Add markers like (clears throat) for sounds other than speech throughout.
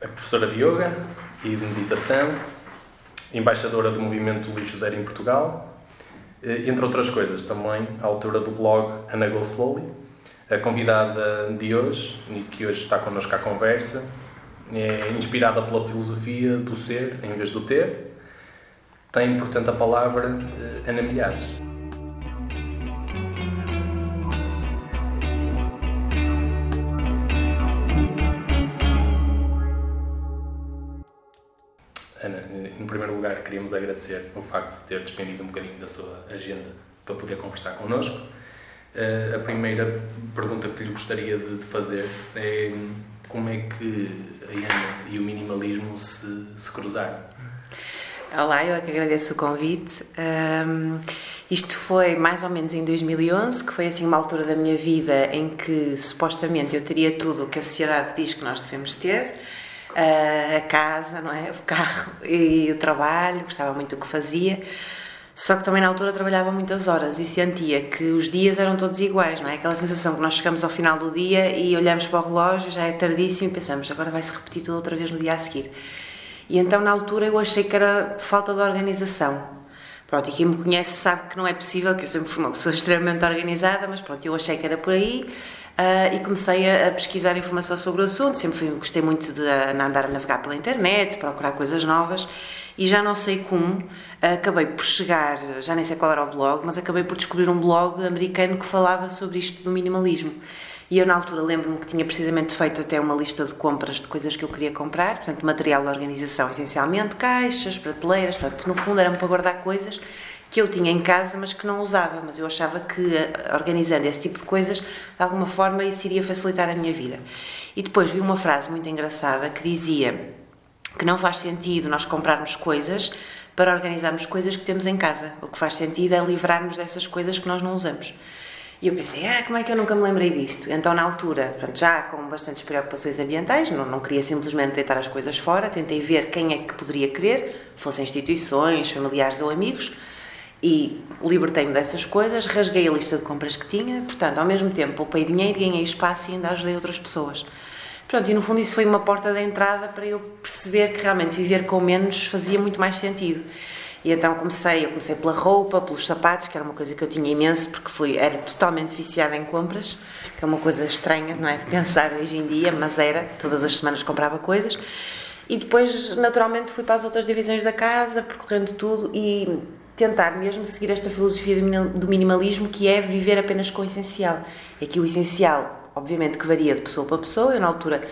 é professora de yoga e de meditação, embaixadora do movimento Lixo Zero em Portugal, eh, entre outras coisas, também autora do blog Ana Go Slowly. A convidada de hoje, que hoje está connosco à conversa, é inspirada pela filosofia do ser em vez do ter. Tem, portanto, a palavra eh, Ana Milhares. Queríamos agradecer o facto de ter despendido um bocadinho da sua agenda para poder conversar connosco. Uh, a primeira pergunta que lhe gostaria de, fazer é como é que a Ana e o minimalismo se, se cruzaram? Olá, eu é que agradeço o convite. Um, isto foi mais ou menos em 2011, que foi assim uma altura da minha vida em que supostamente eu teria tudo o que a sociedade diz que nós devemos ter a casa, não é? O carro e o trabalho, gostava muito do que fazia. Só que também na altura trabalhava muitas horas e sentia que os dias eram todos iguais, não é? Aquela sensação que nós chegamos ao final do dia e olhamos para o relógio, já é tardíssimo e pensamos, agora vai-se repetir tudo outra vez no dia a seguir. E então na altura eu achei que era falta de organização. Pronto, e quem me conhece sabe que não é possível, que eu sempre fui uma pessoa (laughs) extremamente organizada, mas pronto, eu achei que era por aí uh, e comecei a, a, pesquisar informação sobre o assunto. Sempre fui, gostei muito de andar a navegar pela internet, procurar coisas novas e já não sei como, acabei por chegar, já nem sei qual era o blog, mas acabei por descobrir um blog americano que falava sobre isto do minimalismo. E eu, na altura, lembro-me que tinha precisamente feito até uma lista de compras de coisas que eu queria comprar, portanto, material de organização, essencialmente, caixas, prateleiras, portanto, no fundo, eram para guardar coisas que eu tinha em casa, mas que não usava. Mas eu achava que, eh, organizando esse tipo de coisas, de alguma forma, isso iria facilitar a minha vida. E depois vi uma frase muito engraçada que dizia que não faz sentido nós comprarmos coisas para organizarmos coisas que temos em casa. O que faz sentido é livrarmos dessas coisas que nós não usamos. E eu pensei, ah, como é que eu nunca me lembrei disto? Então, na altura, pronto, já com bastantes preocupações ambientais, não, não queria simplesmente deitar as coisas fora, tentei ver quem é que poderia querer, fossem instituições, familiares ou amigos, e libertei-me dessas coisas, rasguei a lista de compras que tinha, portanto, ao mesmo tempo, poupei dinheiro, ganhei espaço e ainda ajudei outras pessoas. Pronto, e no fundo isso foi uma porta de entrada para eu perceber que realmente viver com menos fazia muito mais sentido. E então comecei, eu comecei pela roupa, pelos sapatos, que era uma coisa que eu tinha imenso, porque fui, era totalmente viciada em compras, que é uma coisa estranha, não é, de pensar hoje em dia, mas era, todas as semanas comprava coisas. E depois, naturalmente, fui para as outras divisões da casa, percorrendo tudo e tentar mesmo seguir esta filosofia do minimalismo, que é viver apenas com o essencial. E aqui o essencial, obviamente, que varia de pessoa para pessoa, eu na altura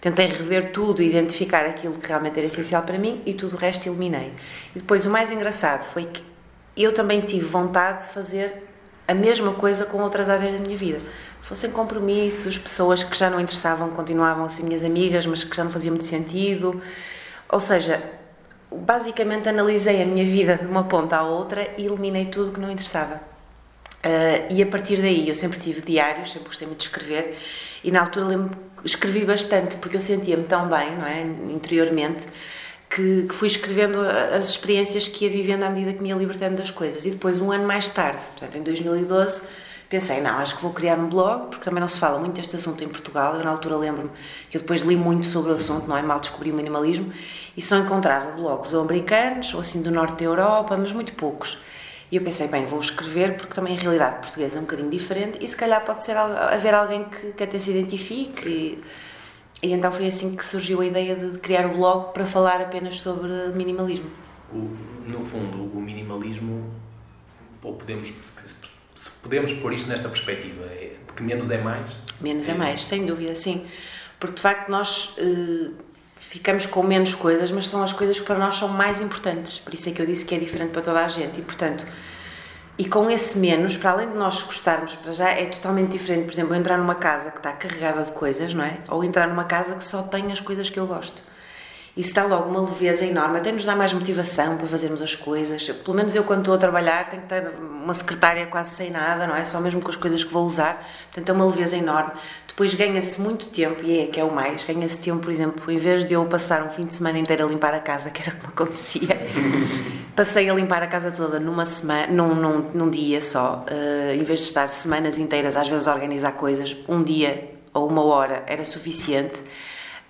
Tentei rever tudo, identificar aquilo que realmente era essencial para mim e tudo o resto eliminei. E depois o mais engraçado foi que eu também tive vontade de fazer a mesma coisa com outras áreas da minha vida. Fossem compromissos, pessoas que já não interessavam, continuavam a ser minhas amigas, mas que já não fazia muito sentido. Ou seja, basicamente analisei a minha vida de uma ponta à outra e eliminei tudo que não interessava. Uh, e a partir daí eu sempre tive diários, sempre gostei muito de escrever e na altura lembro escrevi bastante porque eu sentia-me tão bem, não é, interiormente, que, que, fui escrevendo as experiências que ia vivendo à medida que me ia libertando das coisas. E depois, um ano mais tarde, portanto, em 2012, pensei, não, acho que vou criar um blog, porque também não se fala muito deste assunto em Portugal. Eu, na altura, lembro-me que eu depois li muito sobre o assunto, não é? Mal descobri o minimalismo, e só encontrava blogs ou americanos, ou assim do norte da Europa, mas muito poucos. E eu pensei, bem, vou escrever porque também a realidade portuguesa é um bocadinho diferente e se calhar pode ser haver alguém que, que até se identifique. E, e então foi assim que surgiu a ideia de criar o blog para falar apenas sobre minimalismo. O, no fundo, o minimalismo, ou podemos, podemos pôr isto nesta perspectiva, é de que menos é mais? Menos é, é mais, sem dúvida, sim. Porque de facto nós. Eh, ficamos com menos coisas, mas são as coisas que para nós são mais importantes. Por isso é que eu disse que é diferente para toda a gente. E, portanto, e com esse menos, para além de nós gostarmos para já, é totalmente diferente. Por exemplo, entrar numa casa que está carregada de coisas, não é? Ou entrar numa casa que só tem as coisas que eu gosto. Isso dá logo uma leveza enorme, até nos dá mais motivação para fazermos as coisas. Pelo menos eu, quando estou a trabalhar, tenho que ter uma secretária quase sem nada, não é? Só mesmo com as coisas que vou usar. Portanto, é uma leveza enorme. Depois ganha-se muito tempo, e é que é o mais, ganha-se tempo, por exemplo, em vez de eu passar um fim de semana inteiro a limpar a casa, que era como acontecia, (laughs) passei a limpar a casa toda numa semana, num, num, num dia só. Uh, em vez de estar semanas inteiras, às vezes, a organizar coisas, um dia ou uma hora era suficiente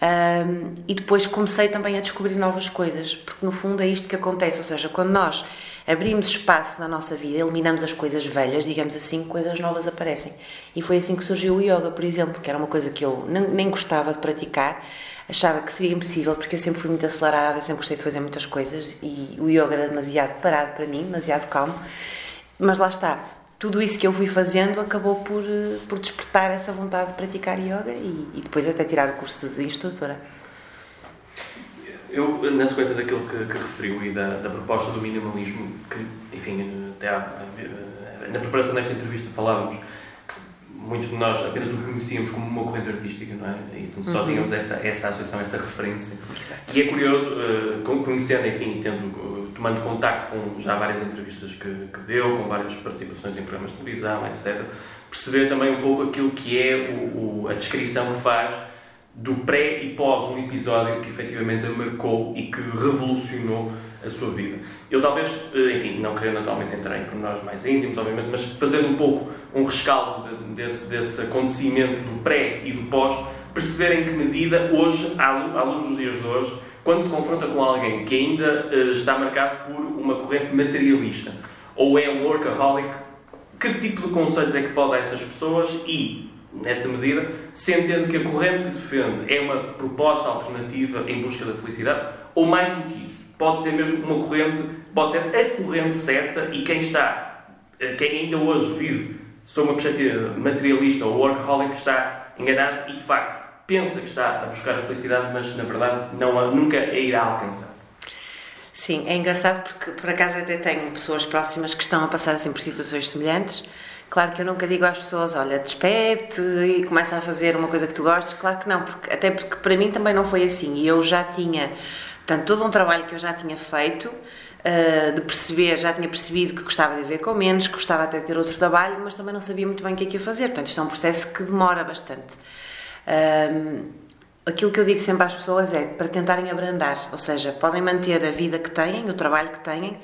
Um, e depois comecei também a descobrir novas coisas, porque no fundo é isto que acontece, ou seja, quando nós abrimos espaço na nossa vida, eliminamos as coisas velhas, digamos assim, coisas novas aparecem. E foi assim que surgiu o yoga, por exemplo, que era uma coisa que eu nem, nem gostava de praticar, achava que seria impossível, porque eu sempre fui muito acelerada, sempre gostei de fazer muitas coisas e o yoga era demasiado parado para mim, demasiado calmo. Mas lá está, tudo isso que eu fui fazendo acabou por, eh, por despertar essa vontade de praticar yoga e, e depois até tirar o curso de instrutora. Eu, na sequência daquilo que, que referiu e da, da, proposta do minimalismo, que, enfim, até há, na preparação desta entrevista falávamos muitos de nós apenas o conhecíamos como uma corrente artística, não é? Então só uhum. tínhamos essa, essa associação, essa referência. Exato. E é curioso, uh, conhecendo, enfim, tendo tomando contacto com já várias entrevistas que, que, deu, com várias participações em programas de televisão, etc., perceber também um pouco aquilo que é o, o, a descrição que faz do pré e pós um episódio que efetivamente a marcou e que revolucionou a sua vida. Eu talvez, eh, enfim, não querendo naturalmente entrar em pormenores mais íntimos, obviamente, mas fazendo um pouco um rescaldo de, desse, desse acontecimento do pré e do pós, perceber em que medida hoje, à luz dos dias de hoje, quando se confronta com alguém que ainda uh, está marcado por uma corrente materialista ou é um workaholic, que tipo de conselhos é que pode dar a essas pessoas e, nessa medida, se entende que a corrente que defende é uma proposta alternativa em busca da felicidade ou mais do que isso, pode ser mesmo uma corrente, pode ser a corrente certa e quem está, eh, quem ainda hoje vive sob uma perspectiva materialista ou workaholic está enganado e, de facto, pensa que está a buscar a felicidade, mas na verdade não, nunca a irá alcançar. Sim, é engraçado porque por acaso até tenho pessoas próximas que estão a passar assim por situações semelhantes. Claro que eu nunca digo às pessoas, olha, despete e começa a fazer uma coisa que tu gostes. Claro que não, porque, até porque para mim também não foi assim. E eu já tinha, portanto, todo um trabalho que eu já tinha feito, uh, de perceber, já tinha percebido que gostava de viver com menos, que gostava até de ter outro trabalho, mas também não sabia muito bem o que é que ia fazer. Portanto, isto é um processo que demora bastante. Aquilo que eu digo sempre às pessoas é para tentarem abrandar, ou seja, podem manter a vida que têm, o trabalho que têm,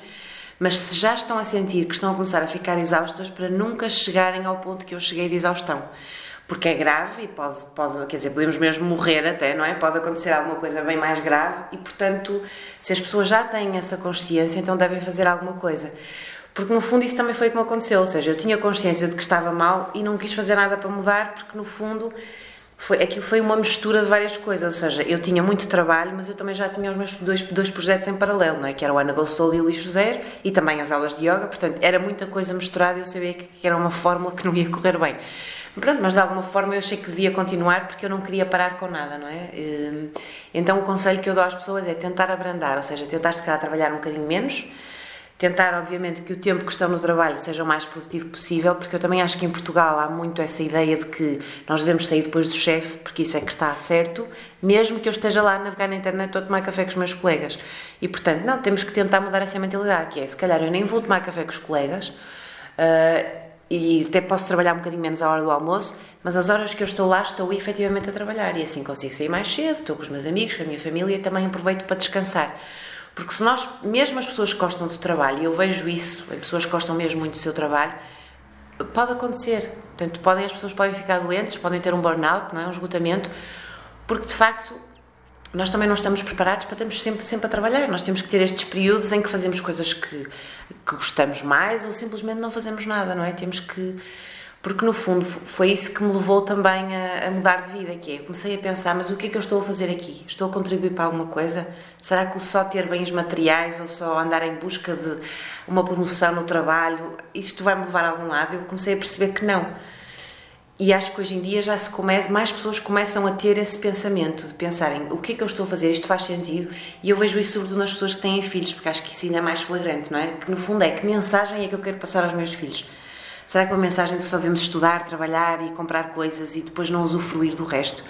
mas se já estão a sentir que estão a começar a ficar exaustas, para nunca chegarem ao ponto que eu cheguei de exaustão. Porque é grave e pode, pode, quer dizer, podemos mesmo morrer até, não é? Pode acontecer alguma coisa bem mais grave e, portanto, se as pessoas já têm essa consciência, então devem fazer alguma coisa. Porque no fundo isso também foi como aconteceu, ou seja, eu tinha consciência de que estava mal e não quis fazer nada para mudar, porque no fundo foi, aquilo foi uma mistura de várias coisas, ou seja, eu tinha muito trabalho, mas eu também já tinha os meus dois, dois projetos em paralelo, não é? que era o Ana Gostou e o Lixo Zero, e também as aulas de yoga, portanto, era muita coisa misturada e eu sabia que era uma fórmula que não ia correr bem. Pronto, mas de alguma forma eu achei que devia continuar porque eu não queria parar com nada, não é? Hum, então o conselho que eu dou às pessoas é tentar abrandar, ou seja, tentar se calhar trabalhar um bocadinho menos, tentar, obviamente, que o tempo que estão no trabalho seja o mais produtivo possível, porque eu também acho que em Portugal há muito essa ideia de que nós devemos sair depois do chefe, porque isso é que está certo, mesmo que eu esteja lá a navegar na internet ou a tomar café com os meus colegas. E, portanto, não, temos que tentar mudar essa mentalidade, que é, se calhar eu nem vou tomar café com os colegas, uh, e até posso trabalhar um bocadinho menos à hora do almoço, mas as horas que eu estou lá estou efetivamente a trabalhar, e assim consigo sair mais cedo, estou com os meus amigos, com a minha família, e também aproveito para descansar. Porque se nós, mesmo as pessoas que gostam do trabalho, e eu vejo isso, em pessoas que gostam mesmo muito do seu trabalho, pode acontecer. Portanto, podem, as pessoas podem ficar doentes, podem ter um burnout, não é? um esgotamento, porque de facto nós também não estamos preparados para estarmos sempre, sempre a trabalhar. Nós temos que ter estes períodos em que fazemos coisas que, que gostamos mais ou simplesmente não fazemos nada, não é? Temos que porque no fundo foi isso que me levou também a, a, mudar de vida, que é, comecei a pensar, mas o que é que eu estou a fazer aqui? Estou a contribuir para alguma coisa? Será que o só ter bens materiais ou só andar em busca de uma promoção no trabalho, isto vai me levar a algum lado? Eu comecei a perceber que não. E acho que hoje em dia já se começa, mais pessoas começam a ter esse pensamento, de pensarem, o que é que eu estou a fazer? Isto faz sentido? E eu vejo isso sobretudo nas pessoas que têm filhos, porque acho que isso ainda é mais flagrante, não é? Que no fundo é, que mensagem é que eu quero passar aos meus filhos? Será que é uma mensagem que só devemos estudar, trabalhar e comprar coisas e depois não usufruir do resto?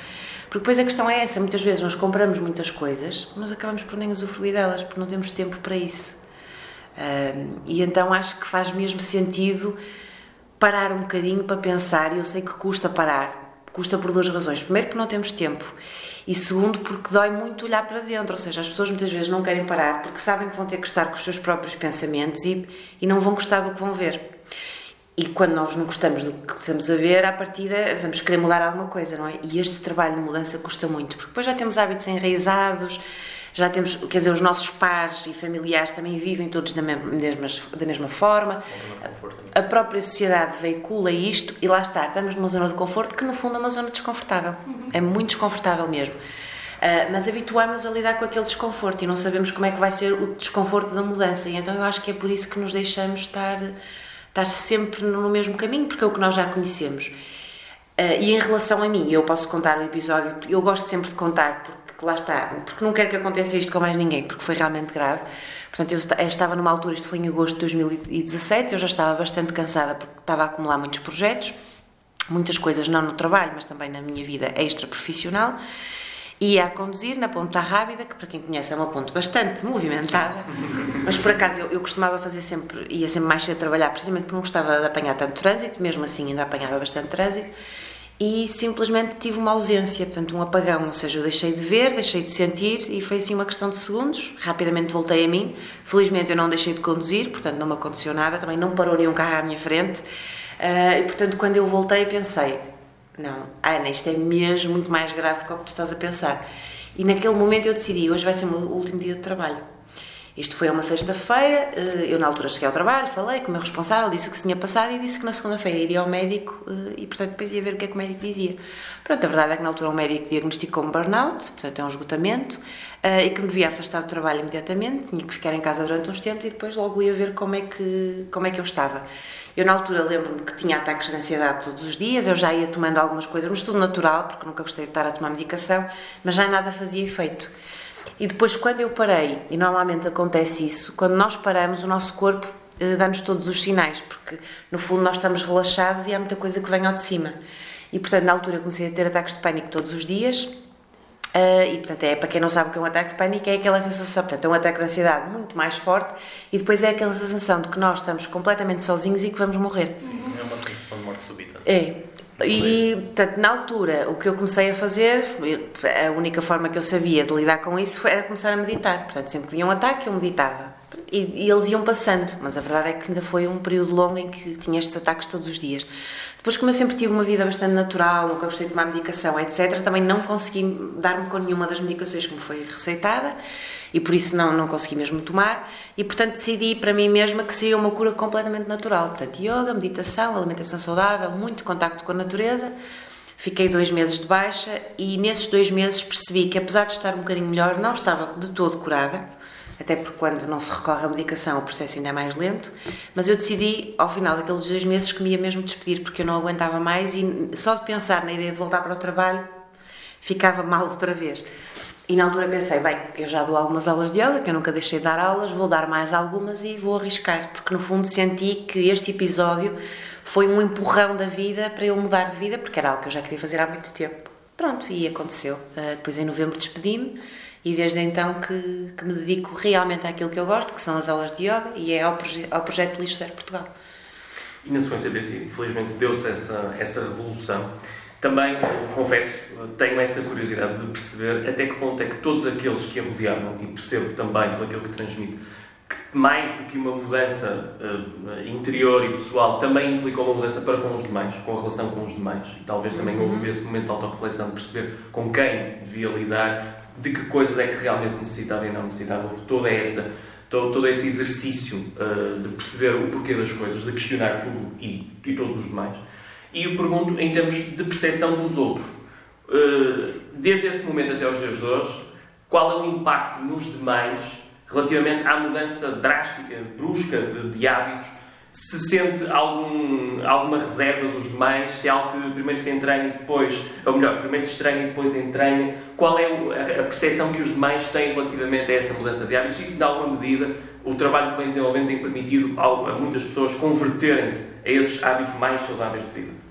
Porque depois a questão é essa, muitas vezes nós compramos muitas coisas, mas acabamos por nem usufruir delas, porque não temos tempo para isso. e então acho que faz mesmo sentido parar um bocadinho para pensar, e eu sei que custa parar, custa por duas razões. Primeiro, porque não temos tempo. E segundo, porque dói muito olhar para dentro, ou seja, as pessoas muitas vezes não querem parar porque sabem que vão ter que estar com os seus próprios pensamentos e, e não vão gostar do que vão ver. e quando nós não gostamos do que estamos a ver, à partida vamos querer mudar alguma coisa, não é? E este trabalho de mudança custa muito, porque depois já temos hábitos enraizados, já temos, quer dizer, os nossos pares e familiares também vivem todos da mesma, da mesma forma. A própria sociedade veicula isto e lá está, estamos numa zona de conforto que no fundo é uma zona desconfortável. É muito desconfortável mesmo. Uh, mas habituamos a lidar com aquele desconforto e não sabemos como é que vai ser o desconforto da mudança. E então eu acho que é por isso que nos deixamos estar, estar sempre no mesmo caminho, porque é o que nós já conhecemos. Uh, e em relação a mim, eu posso contar o episódio, eu gosto sempre de contar, porque lá está, porque não quero que aconteça isto com mais ninguém, porque foi realmente grave. Portanto, eu estava numa altura, isto foi em agosto de 2017, eu já estava bastante cansada porque estava a acumular muitos projetos, muitas coisas, não no trabalho, mas também na minha vida extra profissional. Ia a conduzir na Ponta Rábida, que para quem conhece é uma ponte bastante movimentada, mas por acaso eu, eu costumava fazer sempre, ia sempre mais cedo trabalhar, precisamente porque não gostava de apanhar tanto trânsito, mesmo assim ainda apanhava bastante trânsito, e simplesmente tive uma ausência, portanto um apagão, ou seja, eu deixei de ver, deixei de sentir e foi assim uma questão de segundos, rapidamente voltei a mim, felizmente eu não deixei de conduzir, portanto não me aconteceu nada, também não parou nenhum carro à minha frente, uh, e portanto quando eu voltei pensei, não, Ana, isto é mesmo muito mais grave do que o que tu estás a pensar. E naquele momento eu decidi, hoje vai ser o meu último dia de trabalho. Isto foi uma sexta-feira, eh, eu na altura cheguei ao trabalho, falei com o meu responsável, disse o que se tinha passado e disse que na segunda-feira iria ao médico eh, e, portanto, depois ia ver o que é que o médico dizia. Pronto, a verdade é que na altura o médico diagnosticou um burnout, portanto é um esgotamento, eh, e que me devia afastar do trabalho imediatamente, tinha que ficar em casa durante uns tempos e depois logo ia ver como é que, como é que eu estava. Eu, na altura, lembro-me que tinha ataques de ansiedade todos os dias, eu já ia tomando algumas coisas, mas tudo natural, porque nunca gostei de estar a tomar medicação, mas já nada fazia efeito. E depois, quando eu parei, e normalmente acontece isso, quando nós paramos, o nosso corpo eh, dá-nos todos os sinais, porque no fundo nós estamos relaxados e há muita coisa que vem ao de cima. E portanto, na altura, eu comecei a ter ataques de pânico todos os dias. Uh, e portanto, é para quem não sabe o que é um ataque de pânico, é aquela sensação, portanto, é um ataque de ansiedade muito mais forte e depois é aquela sensação de que nós estamos completamente sozinhos e que vamos morrer. Sim, é uma sensação de morte súbita. É. E, portanto, na altura, o que eu comecei a fazer, a única forma que eu sabia de lidar com isso era começar a meditar. Portanto, sempre que vinha um ataque, eu meditava. E, e, eles iam passando, mas a verdade é que ainda foi um período longo em que tinha estes ataques todos os dias. Depois, como eu sempre tive uma vida bastante natural, nunca gostei de tomar medicação, etc., também não consegui dar-me com nenhuma das medicações que me foi receitada e por isso não, não consegui mesmo tomar. E portanto decidi para mim mesma que seria uma cura completamente natural. Portanto, yoga, meditação, alimentação saudável, muito contacto com a natureza. Fiquei dois meses de baixa e nesses dois meses percebi que, apesar de estar um bocadinho melhor, não estava de todo curada, até porque quando não se recorre à medicação o processo ainda é mais lento. Mas eu decidi, ao final daqueles dois meses, que me ia mesmo despedir porque eu não aguentava mais e só de pensar na ideia de voltar para o trabalho ficava mal outra vez. E na altura pensei, bem, eu já dou algumas aulas de yoga, que eu nunca deixei de dar aulas, vou dar mais algumas e vou arriscar, porque no fundo senti que este episódio foi um empurrão da vida para eu mudar de vida, porque era algo que eu já queria fazer há muito tempo. Pronto, e aconteceu. Uh, depois em novembro despedi-me e desde então que, que, me dedico realmente àquilo que eu gosto, que são as aulas de yoga e é ao, proje ao projeto Lixo Portugal. E na sequência desse, infelizmente, deu-se essa, essa revolução também, confesso, tenho essa curiosidade de perceber até que ponto é que todos aqueles que a rodeavam, e percebo também pelo que transmite, que mais do que uma mudança uh, interior e pessoal, também implicou uma mudança para com os demais, com a relação com os demais. E talvez também uhum. houve esse momento de autorreflexão, de perceber com quem devia lidar, de que coisas é que realmente necessitava e não necessitava. Houve toda essa todo, todo esse exercício uh, de perceber o porquê das coisas, de questionar tudo e, e todos os demais. E eu pergunto em termos de percepção dos outros. Eh, desde esse momento até aos dias de hoje, qual é o impacto nos demais relativamente à mudança drástica, brusca de, de hábitos? Se sente algum, alguma reserva dos demais, se é algo que primeiro se entranha e depois, ou melhor, primeiro se estranha e depois entranha, qual é a percepção que os demais têm relativamente a essa mudança de hábitos? E se, de alguma medida, o trabalho que vem desenvolvendo tem permitido a muitas pessoas converterem-se a esses hábitos mais saudáveis de vida?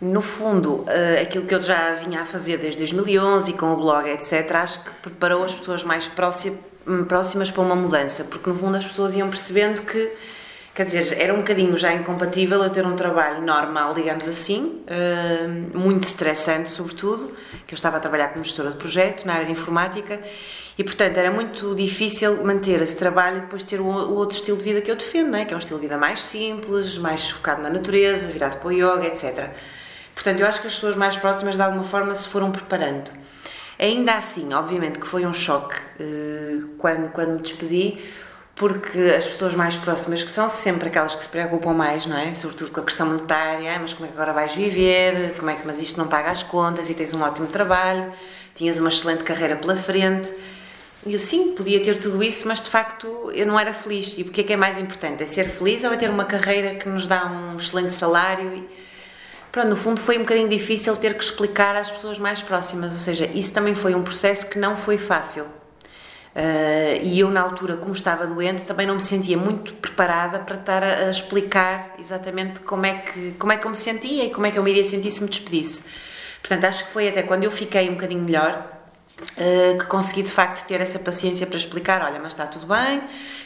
No fundo, uh, aquilo que eu já vinha a fazer desde 2011 e com o blog, etc., acho que preparou as pessoas mais próximas para uma mudança, porque no fundo as pessoas iam percebendo que Quer dizer, era um bocadinho já incompatível eu ter um trabalho normal, digamos assim, uh, muito estressante, sobretudo, que eu estava a trabalhar como gestora de projeto na área de informática e, portanto, era muito difícil manter esse trabalho e depois ter o, outro estilo de vida que eu defendo, não é? que é um estilo de vida mais simples, mais focado na natureza, virado para o yoga, etc. Portanto, eu acho que as pessoas mais próximas, de alguma forma, se foram preparando. Ainda assim, obviamente que foi um choque uh, quando, quando me despedi, porque as pessoas mais próximas que são sempre aquelas que se preocupam mais, não é? Sobretudo com a questão monetária, mas como é que agora vais viver? Como é que mas isto não paga as contas e tens um ótimo trabalho, tinhas uma excelente carreira pela frente. E eu sim, podia ter tudo isso, mas de facto eu não era feliz. E o que é que é mais importante? É ser feliz ou é ter uma carreira que nos dá um excelente salário? E, pronto, no fundo foi um bocadinho difícil ter que explicar às pessoas mais próximas, ou seja, isso também foi um processo que não foi fácil Uh, e eu, na altura, como estava doente, também não me sentia muito preparada para estar a, a, explicar exatamente como é, que, como é que eu me sentia e como é que eu me iria sentir se me despedisse. Portanto, acho que foi até quando eu fiquei um bocadinho melhor que consegui de facto ter essa paciência para explicar: olha, mas está tudo bem,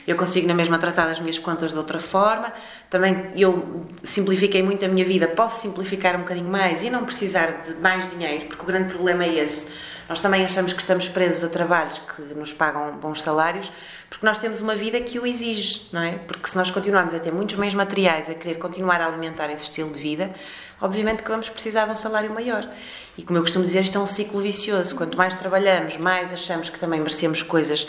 eu consigo na mesma tratar das minhas contas de outra forma. Também eu simplifiquei muito a minha vida, posso simplificar um bocadinho mais e não precisar de mais dinheiro, porque o grande problema é esse nós também achamos que estamos presos a trabalhos que nos pagam bons salários, porque nós temos uma vida que o exige, não é? Porque se nós continuarmos a ter muitos meios materiais, a querer continuar a alimentar esse estilo de vida, obviamente que vamos precisar de um salário maior. E como eu costumo dizer, isto é um ciclo vicioso. Quanto mais trabalhamos, mais achamos que também merecemos coisas,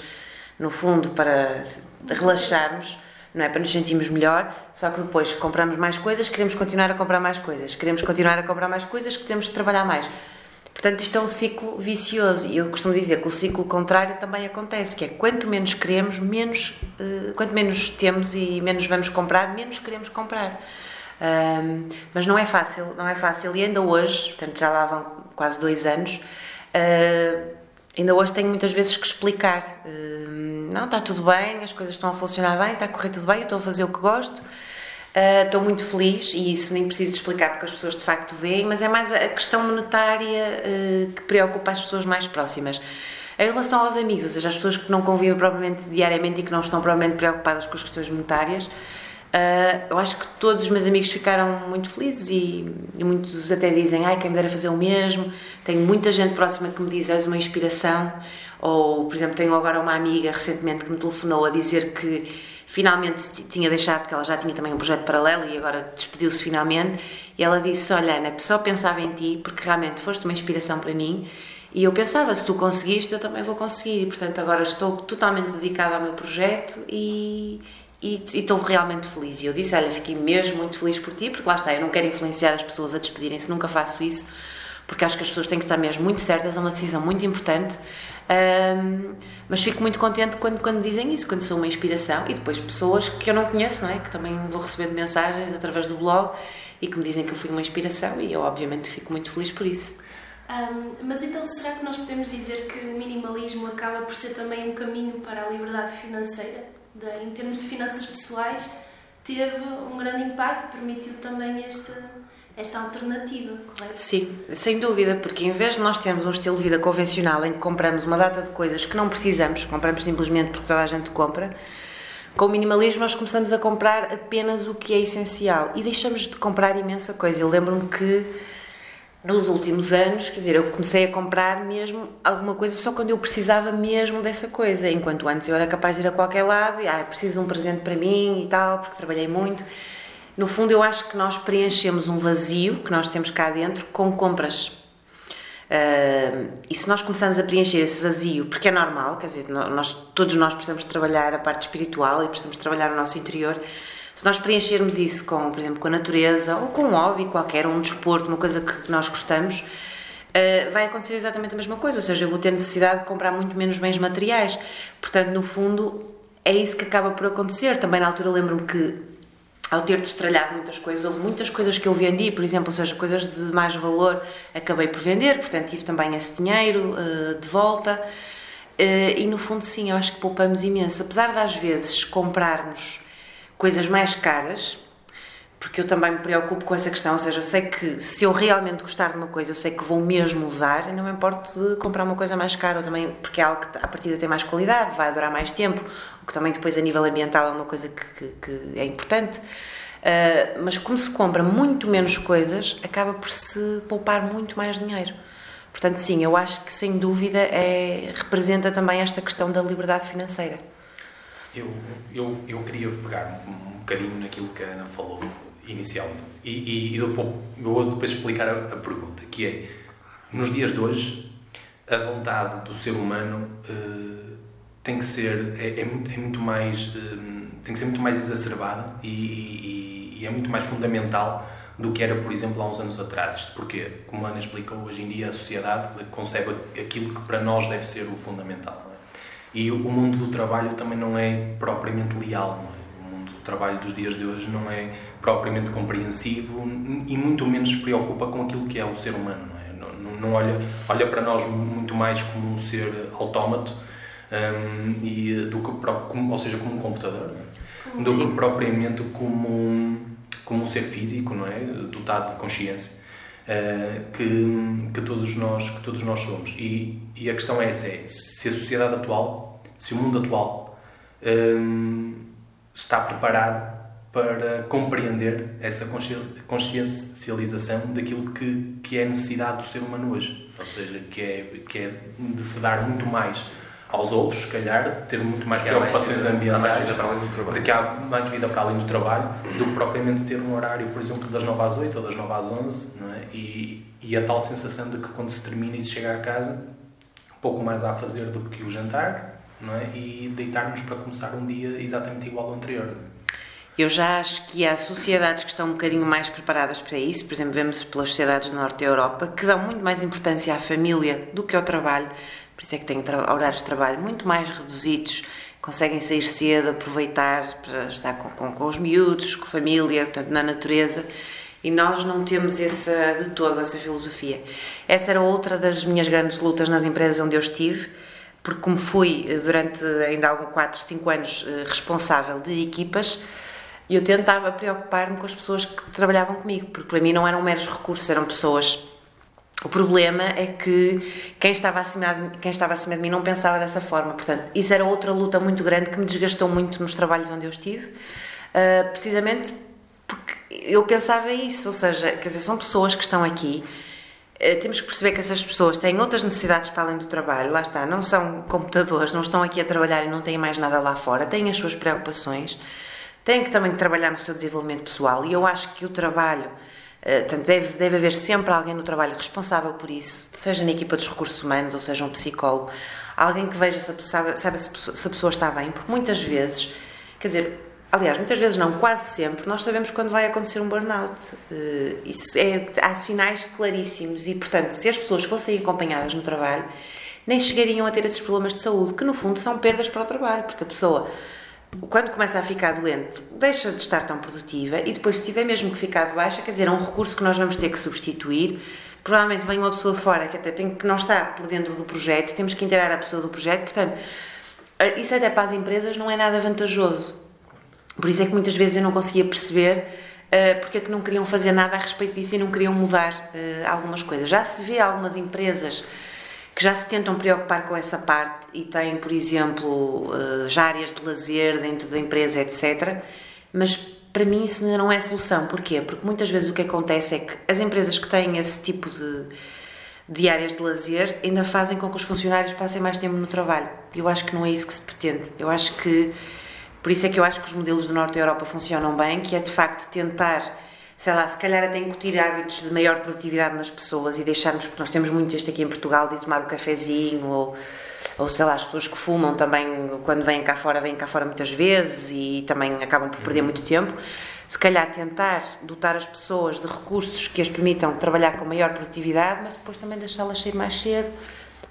no fundo, para relaxarmos não é? Para nos sentirmos melhor, só que depois compramos mais coisas, queremos continuar a comprar mais coisas, queremos continuar a comprar mais coisas, que temos de trabalhar mais. Portanto, isto é um ciclo vicioso e eu costumo dizer que o ciclo contrário também acontece, que é quanto menos queremos, menos, uh, quanto menos temos e menos vamos comprar, menos queremos comprar. Um, mas não é fácil, não é fácil. E ainda hoje, portanto já lá vão quase dois anos, uh, ainda hoje tenho muitas vezes que explicar. Uh, não, está tudo bem, as coisas estão a funcionar bem, está a correr tudo bem, eu estou a fazer o que gosto. Uh, estou muito feliz e isso nem preciso explicar porque as pessoas de facto veem, mas é mais a questão monetária uh, que preocupa as pessoas mais próximas. Em relação aos amigos, ou seja, as pessoas que não convivem propriamente diariamente e que não estão propriamente preocupadas com as questões monetárias, uh, eu acho que todos os meus amigos ficaram muito felizes e, e, muitos até dizem: Ai, quem me dera fazer o mesmo. Tenho muita gente próxima que me diz: És uma inspiração. Ou, por exemplo, tenho agora uma amiga recentemente que me telefonou a dizer que finalmente tinha deixado, porque ela já tinha também um projeto paralelo e agora despediu-se finalmente. E ela disse: Olha, Ana, só pensava em ti, porque realmente foste uma inspiração para mim. E eu pensava: se tu conseguiste, eu também vou conseguir. E portanto, agora estou totalmente dedicada ao meu projeto e, e, e, estou realmente feliz. E eu disse: Olha, fiquei mesmo muito feliz por ti, porque lá está, eu não quero influenciar as pessoas a despedirem-se, nunca faço isso, porque acho que as pessoas têm que estar mesmo muito certas, é uma decisão muito importante. Um, mas fico muito contente quando, quando dizem isso, quando sou uma inspiração e depois pessoas que eu não conheço, não é? Que também vou recebendo mensagens através do blog e que me dizem que eu fui uma inspiração e eu obviamente fico muito feliz por isso. Um, mas então será que nós podemos dizer que o minimalismo acaba por ser também um caminho para a liberdade financeira? De, em termos de finanças pessoais, teve um grande impacto, permitiu também este esta alternativa, correto? Sim, sem dúvida, porque em vez de nós termos um estilo de vida convencional em que compramos uma data de coisas que não precisamos, compramos simplesmente porque toda a gente compra, com o minimalismo nós começamos a comprar apenas o que é essencial e deixamos de comprar imensa coisa. Eu lembro-me que nos últimos anos, quer dizer, eu comecei a comprar mesmo alguma coisa só quando eu precisava mesmo dessa coisa, enquanto antes eu era capaz de ir a qualquer lado e ah, preciso de um presente para mim e tal, porque trabalhei muito. No fundo, eu acho que nós preenchemos um vazio que nós temos cá dentro com compras. Uh, e se nós começarmos a preencher esse vazio, porque é normal, quer dizer, nós, todos nós precisamos trabalhar a parte espiritual e precisamos trabalhar o nosso interior. Se nós preenchermos isso com, por exemplo, com a natureza ou com um hobby qualquer, um desporto, uma coisa que nós gostamos, uh, vai acontecer exatamente a mesma coisa. Ou seja, eu vou ter necessidade de comprar muito menos bens materiais. Portanto, no fundo, é isso que acaba por acontecer. Também na altura lembro-me que ao ter destralhado muitas coisas, houve muitas coisas que eu vendi, por exemplo, ou seja, coisas de mais valor, acabei por vender, portanto tive também esse dinheiro uh, de volta. Uh, e no fundo, sim, eu acho que poupamos imenso. Apesar de às vezes comprarmos coisas mais caras, porque eu também me preocupo com essa questão, ou seja, eu sei que se eu realmente gostar de uma coisa, eu sei que vou mesmo usar, e não me importo de comprar uma coisa mais cara, ou também porque é algo que partir tem mais qualidade, vai durar mais tempo, o que também depois a nível ambiental é uma coisa que, que, que é importante. Uh, mas como se compra muito menos coisas, acaba por se poupar muito mais dinheiro. Portanto, sim, eu acho que sem dúvida é, representa também esta questão da liberdade financeira. Eu, eu, eu queria pegar um, um bocadinho naquilo que a Ana falou inicialmente. E, e, e eu vou depois explicar a, a, pergunta, que é, nos dias de hoje, a vontade do ser humano uh, tem que ser, é, é, muito, é muito mais, uh, tem que ser muito mais exacerbada e, e, é muito mais fundamental do que era, por exemplo, há uns anos atrás. Isto porque, como a Ana explicou, hoje em dia a sociedade concebe aquilo que para nós deve ser o fundamental. É? E o mundo do trabalho também não é propriamente leal. É? Trabalho dos dias de hoje não é propriamente compreensivo e muito menos se preocupa com aquilo que é o ser humano. Não, é? não, não olha, olha para nós muito mais como um ser autómato um, e do que, como, ou seja, como um computador, é? do que propriamente como um, como um ser físico, não é? Dotado de consciência. Uh, que, que, todos nós, que todos nós somos. E, e a questão é essa: é, se a sociedade atual, se o mundo atual um, está preparado para compreender essa consciencialização daquilo que, que é necessidade do ser humano hoje. Ou seja, que é, que é de se dar muito mais aos outros, se calhar, ter muito mais preocupações ambientais, de que há mais vida para além do trabalho, do que propriamente ter um horário, por exemplo, das 9 às 8 ou das 9 às 11, não é? e, e a tal sensação de que quando se termina e se chega a casa, pouco mais há a fazer do que o jantar, não é? e deitarmos para começar um dia exatamente igual ao anterior. Eu já acho que há sociedades que estão um bocadinho mais preparadas para isso, por exemplo, vemos pelas sociedades do norte da Europa, que dão muito mais importância à família do que ao trabalho, por isso é que têm horários de trabalho muito mais reduzidos, conseguem sair cedo, aproveitar para estar com, com, com os miúdos, com a família, portanto, na natureza. E nós não temos essa, de toda essa filosofia. Essa era outra das minhas grandes lutas nas empresas onde eu estive, porque como fui eh, durante ainda alguns 4, 5 anos eh, responsável de equipas, eu tentava preocupar-me com as pessoas que trabalhavam comigo, porque para mim não eram meros recursos, eram pessoas. O problema é que quem estava, acima de, quem estava acima de mim não pensava dessa forma. Portanto, isso era outra luta muito grande que me desgastou muito nos trabalhos onde eu estive, uh, precisamente porque eu pensava isso. Ou seja, quer dizer, são pessoas que estão aqui. Uh, temos que perceber que essas pessoas têm outras necessidades para além do trabalho. Lá está, não são computadores, não estão aqui a trabalhar e não têm mais nada lá fora, têm as suas preocupações tem que também trabalhar no seu desenvolvimento pessoal e eu acho que o trabalho, eh, deve, deve haver sempre alguém no trabalho responsável por isso, seja na equipa dos recursos humanos ou seja um psicólogo, alguém que veja se a, sabe se a pessoa está bem, porque muitas vezes, quer dizer, aliás, muitas vezes não, quase sempre, nós sabemos quando vai acontecer um burnout. Eh, isso é, há sinais claríssimos e, portanto, se as pessoas fossem acompanhadas no trabalho, nem chegariam a ter esses problemas de saúde, que no fundo são perdas para o trabalho, porque a pessoa quando começa a ficar doente, deixa de estar tão produtiva e depois, se tiver mesmo que ficar de baixa, quer dizer, é um recurso que nós vamos ter que substituir. Provavelmente vem uma pessoa de fora que até tem, que não está por dentro do projeto, temos que inteirar a pessoa do projeto, portanto, eh, isso até para as empresas não é nada vantajoso. Por isso é que muitas vezes eu não conseguia perceber uh, porque é que não queriam fazer nada a respeito disso e não queriam mudar uh, algumas coisas. Já se vê algumas empresas que já se tentam preocupar com essa parte e têm, por exemplo, eh, já áreas de lazer dentro da empresa, etc. Mas para mim isso ainda não é solução. Porquê? Porque muitas vezes o que acontece é que as empresas que têm esse tipo de, de áreas de lazer ainda fazem com que os funcionários passem mais tempo no trabalho. Eu acho que não é isso que se pretende. Eu acho que. Por isso é que eu acho que os modelos do Norte da Europa funcionam bem, que é de facto tentar sei lá, se calhar até incutir hábitos de maior produtividade nas pessoas e deixarmos, porque nós temos muito isto aqui em Portugal, de tomar o um cafezinho ou, ou sei lá, as pessoas que fumam também, quando vêm cá fora, vêm cá fora muitas vezes e também acabam por perder muito tempo. Se calhar tentar dotar as pessoas de recursos que as permitam trabalhar com maior produtividade, mas depois também deixá-las sair mais cedo,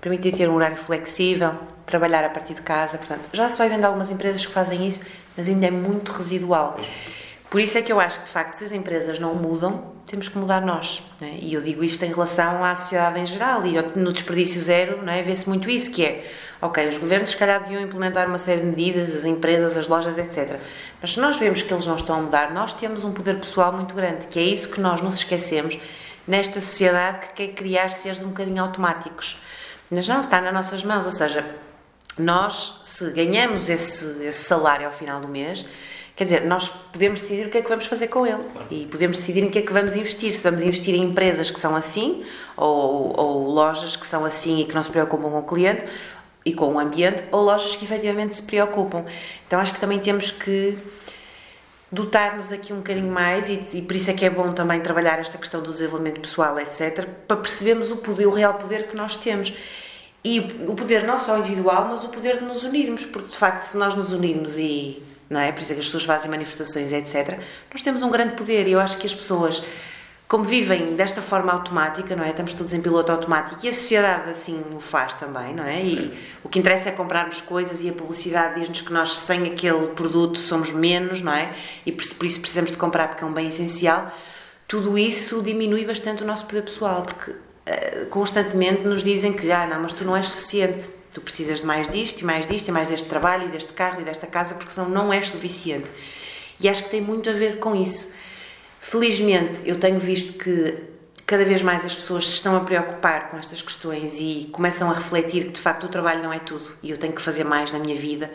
permitir ter um horário flexível, trabalhar a partir de casa. Portanto, já se vai vendo algumas empresas que fazem isso, mas ainda é muito residual. Por isso é que eu acho que, de facto, se as empresas não mudam, temos que mudar nós. Né? E eu digo isto em relação à sociedade em geral, e no desperdício zero é? vê-se muito isso, que é, ok, os governos se calhar deviam implementar uma série de medidas, as empresas, as lojas, etc. Mas se nós vemos que eles não estão a mudar, nós temos um poder pessoal muito grande, que é isso que nós nos esquecemos nesta sociedade que quer criar seres um bocadinho automáticos. Mas não, está nas nossas mãos, ou seja, nós, se ganhamos esse, esse salário ao final do mês, Quer dizer, nós podemos decidir o que é que vamos fazer com ele claro. e podemos decidir em que é que vamos investir. Se vamos investir em empresas que são assim, ou, ou, lojas que são assim e que não se preocupam com o cliente e com o ambiente, ou lojas que efetivamente se preocupam. Então acho que também temos que dotar-nos aqui um bocadinho mais e, e, por isso é que é bom também trabalhar esta questão do desenvolvimento pessoal, etc., para percebermos o poder, o real poder que nós temos. E o poder não só individual, mas o poder de nos unirmos, porque de facto, se nós nos unirmos e não é? Por isso é que as pessoas fazem manifestações, etc. Nós temos um grande poder e eu acho que as pessoas, como vivem desta forma automática, não é? Estamos todos em piloto automático e a sociedade assim o faz também, não é? E o que interessa é comprarmos coisas e a publicidade diz-nos que nós sem aquele produto somos menos, não é? E por isso precisamos de comprar porque é um bem essencial. Tudo isso diminui bastante o nosso poder pessoal, porque uh, constantemente nos dizem que, ah, não, mas tu não és suficiente Tu precisas de mais disto e mais disto e mais deste trabalho e deste carro e desta casa porque senão não és suficiente. E acho que tem muito a ver com isso. Felizmente, eu tenho visto que cada vez mais as pessoas se estão a preocupar com estas questões e começam a refletir que de facto o trabalho não é tudo e eu tenho que fazer mais na minha vida.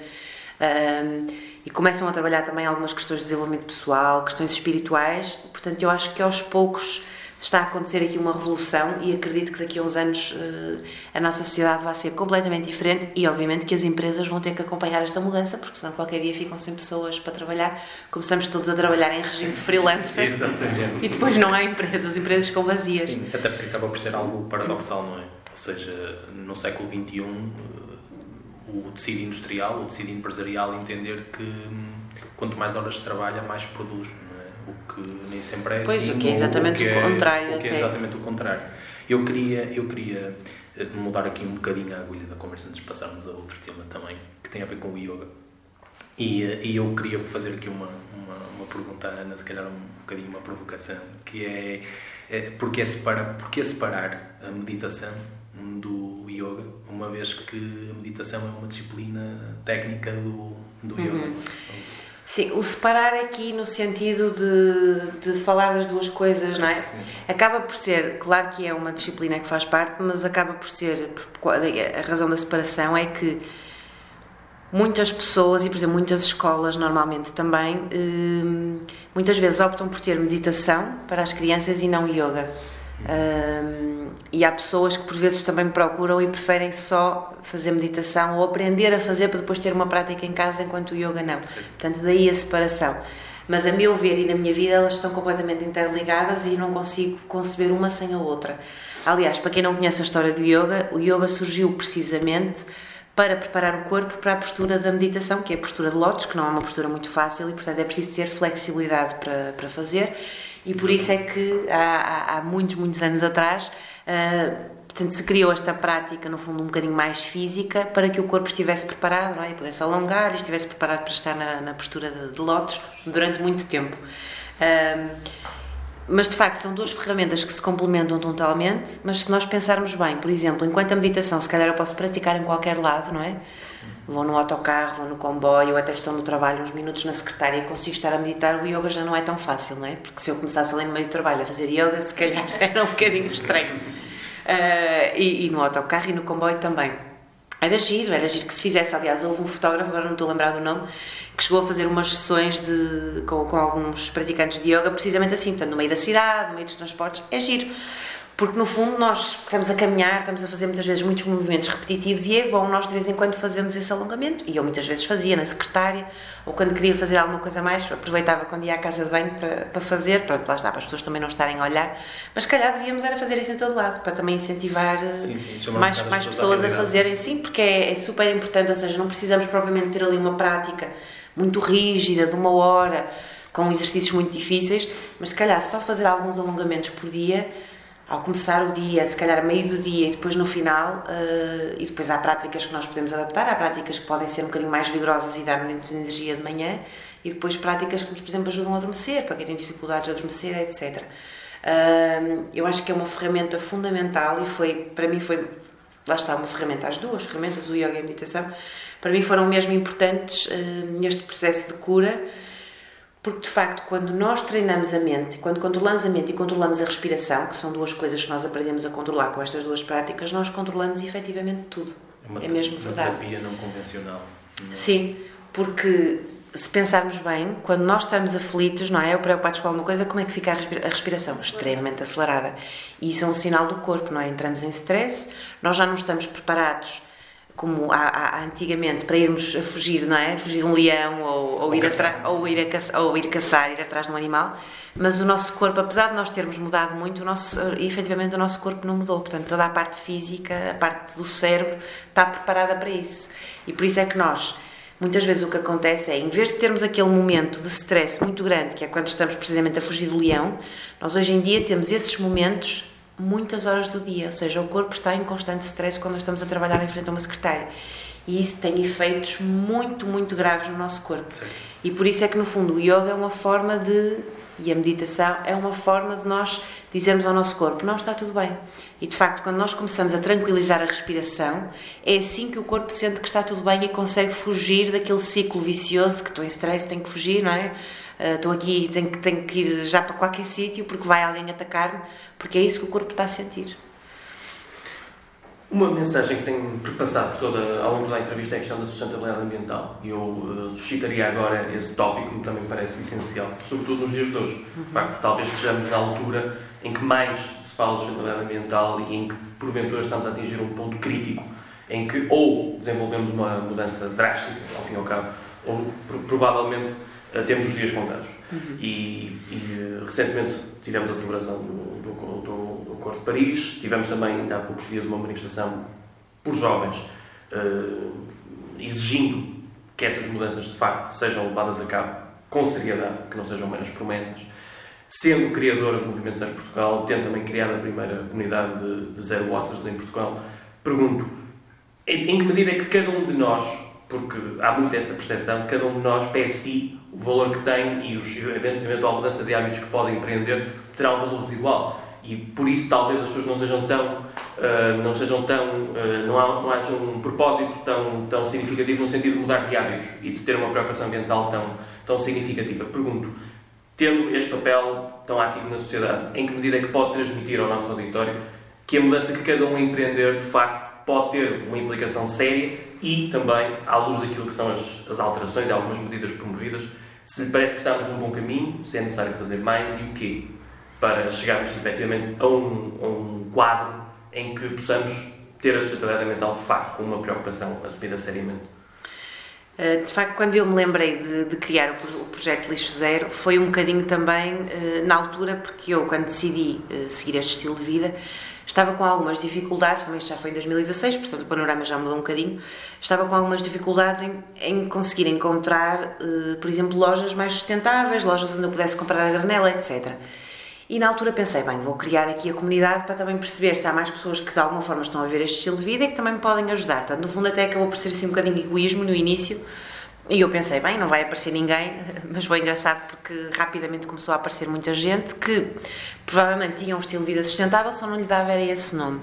Um, e começam a trabalhar também algumas questões de desenvolvimento pessoal, questões espirituais. Portanto, eu acho que aos poucos está a acontecer aqui uma revolução e acredito que daqui a uns anos uh, a nossa sociedade vai ser completamente diferente e obviamente que as empresas vão ter que acompanhar esta mudança porque senão qualquer dia ficam sem pessoas para trabalhar começamos todos a trabalhar em regime freelancer Exatamente. e depois não há empresas, as empresas ficam vazias Sim, até porque acaba por ser algo paradoxal, não é? Ou seja, no século XXI eh, o tecido industrial, o tecido empresarial entender que hum, quanto mais horas se trabalha, mais produz o que nem sempre é pois, assim. Pois, o que é exatamente o, o, é, contrário. O que é exatamente o contrário. Eu queria, eu queria eh, mudar aqui um bocadinho a agulha da conversa antes de passarmos a outro tema também, que tem a ver com o yoga. E, eh, e eu queria fazer aqui uma, uma, uma pergunta à Ana, se calhar um bocadinho uma provocação, que é, é porque, é separar, porque separar a meditação do yoga, uma vez que a meditação é uma disciplina técnica do, do yoga. Sim, o separar aqui no sentido de, de falar das duas coisas, não é? Sim. Acaba por ser, claro que é uma disciplina que faz parte, mas acaba por ser, a razão da separação é que muitas pessoas, e por exemplo muitas escolas normalmente também, hum, muitas vezes optam por ter meditação para as crianças e não yoga. Um, e há pessoas que por vezes também me procuram e preferem só fazer meditação ou aprender a fazer para depois ter uma prática em casa enquanto o yoga não. Portanto, daí a separação. Mas a meu ver e na minha vida elas estão completamente interligadas e não consigo conceber uma sem a outra. Aliás, para quem não conhece a história do yoga, o yoga surgiu precisamente para preparar o corpo para a postura da meditação, que é a postura de lótus, que não é uma postura muito fácil e, portanto, é preciso ter flexibilidade para, para fazer e por isso é que há, há muitos, muitos anos atrás, uh, portanto, se criou esta prática, no fundo, um bocadinho mais física, para que o corpo estivesse preparado, é? e pudesse alongar e estivesse preparado para estar na, na postura de, de lótus durante muito tempo. Uh, mas de facto são duas ferramentas que se complementam totalmente, mas se nós pensarmos bem, por exemplo, enquanto a meditação, se calhar eu posso praticar em qualquer lado, não é? vou no autocarro, vou no comboio, até estou no trabalho uns minutos na secretária e consigo estar a meditar, o yoga já não é tão fácil, não é? Porque se eu começasse ali no meio do trabalho a fazer yoga, se calhar (laughs) era um bocadinho estranho. Uh, e, e, no autocarro e no comboio também. Era giro, era giro que se fizesse. Aliás, houve um fotógrafo, agora não estou a lembrar do nome, que chegou a fazer umas sessões de, com, com alguns praticantes de yoga, precisamente assim, portanto, no meio da cidade, no meio dos transportes. É giro porque no fundo nós estamos a caminhar, estamos a fazer muitas vezes muitos movimentos repetitivos e é bom nós de vez em quando fazermos esse alongamento. E eu muitas vezes fazia na secretária, ou quando queria fazer alguma coisa mais, aproveitava quando ia à casa de banho para, para fazer. Pronto, lá está, para as pessoas também não estarem a olhar. Mas calhar devíamos era fazer isso em todo lado, para também incentivar sim, sim, mais, mais pessoas a fazerem, sim, porque é, é super importante, ou seja, não precisamos propriamente ter ali uma prática muito rígida, de uma hora, com exercícios muito difíceis, mas se calhar só fazer alguns alongamentos por dia ao começar o dia, se calhar a meio do dia e depois no final, uh, e depois há práticas que nós podemos adaptar, há práticas que podem ser um bocadinho mais vigorosas e dar menos energia de manhã, e depois práticas que nos, por exemplo, ajudam a adormecer, para quem tem dificuldades de adormecer, etc. Uh, eu acho que é uma ferramenta fundamental e foi, para mim foi, lá está, uma ferramenta, as duas ferramentas, o yoga e a meditação, para mim foram mesmo importantes uh, neste processo de cura, porque de facto, quando nós treinamos a mente, quando controlamos a mente e controlamos a respiração, que são duas coisas que nós aprendemos a controlar com estas duas práticas, nós controlamos efetivamente tudo. É, uma, é mesmo verdade. Uma terapia não convencional. Não. É? Sim, porque se pensarmos bem, quando nós estamos aflitos, não é? Ou preocupados com alguma coisa, como é que fica a, respira a respiração? Extremamente acelerada. E isso é um sinal do corpo, não é? Entramos em stress, nós já não estamos preparados como há, há, antigamente, para irmos a fugir, não é? Fugir de um leão ou, ou, ir, ou, ir, a caçar, ou ir caçar, ir atrás de um animal. Mas o nosso corpo, apesar de nós termos mudado muito, o nosso, efetivamente o nosso corpo não mudou. Portanto, toda a parte física, a parte do cérebro, está preparada para isso. E por isso é que nós, muitas vezes o que acontece é, em vez de termos aquele momento de stress muito grande, que é quando estamos precisamente a fugir do leão, nós hoje em dia temos esses momentos muitas horas do dia, ou seja, o corpo está em constante stress quando estamos a trabalhar em frente a uma secretária. E isso tem efeitos muito, muito graves no nosso corpo. Sim. E por isso é que, no fundo, o yoga é uma forma de. e a meditação é uma forma de nós dizermos ao nosso corpo: não está tudo bem. E de facto, quando nós começamos a tranquilizar a respiração, é assim que o corpo sente que está tudo bem e consegue fugir daquele ciclo vicioso de que estou em stress, tenho que fugir, não é? Uh, estou aqui, tenho que, tenho que ir já para qualquer sítio porque vai alguém atacar-me porque é isso que o corpo está a sentir. Uma mensagem que tenho perpassado toda, ao longo da entrevista é a questão da sustentabilidade ambiental. E eu uh, suscitaria agora esse tópico que também parece essencial, sobretudo nos dias de hoje. Uhum. Facto, talvez estejamos na altura em que mais se fala de sustentabilidade ambiental e em que, porventura, estamos a atingir um ponto crítico em que ou desenvolvemos uma mudança drástica, ao fim e ao cabo, ou provavelmente temos os dias contados. Uhum. E, e, recentemente tivemos a celebração do, do, do, do Acordo de Paris, tivemos também, ainda há poucos dias, uma manifestação por jovens uh, exigindo que essas mudanças de facto sejam levadas a cabo com seriedade, que não sejam meras promessas. Sendo criadora do Movimento Zero Portugal, tendo também criado a primeira comunidade de, de Zero Watchers em Portugal, pergunto em, em que medida é que cada um de nós, porque há muito essa percepção, cada um de nós, per si, o valor que tem e os, eventual mudança de hábitos que podem empreender terá um valor residual. E por isso talvez as pessoas não sejam tão, uh, não sejam tão, uh, não, há, não haja um propósito tão, tão significativo no sentido de mudar de hábitos e de ter uma preocupação ambiental tão, tão significativa. Pergunto, tendo este papel tão ativo na sociedade, em que medida é que pode transmitir ao nosso auditório que a mudança que cada um empreender, de facto, pode ter uma implicação séria e também, à luz daquilo que são as, as alterações e algumas medidas promovidas, se lhe parece que estamos num bom caminho, se é necessário fazer mais e o quê, para chegarmos efetivamente a um, a um quadro em que possamos ter a sustentabilidade mental de facto com uma preocupação assumida seriamente. Eh, de facto, quando eu me lembrei de, de, criar o projeto Lixo Zero, foi um bocadinho também eh, na altura, porque eu, quando decidi eh, seguir este estilo de vida, Estava com algumas dificuldades, também já foi em 2016, portanto o panorama já mudou um bocadinho. Estava com algumas dificuldades em, em conseguir encontrar, uh, por exemplo, lojas mais sustentáveis, lojas onde eu pudesse comprar a granela, etc. E na altura pensei, bem, vou criar aqui a comunidade para também perceber se há mais pessoas que de alguma forma estão a ver este estilo de vida e que também me podem ajudar. Portanto, no fundo, até acabou por ser assim um bocadinho egoísmo no início, e eu pensei, bem, não vai aparecer ninguém, (laughs) mas foi engraçado porque rapidamente começou a aparecer muita gente que provavelmente tinha um estilo de vida sustentável, só não lhe dava era esse nome.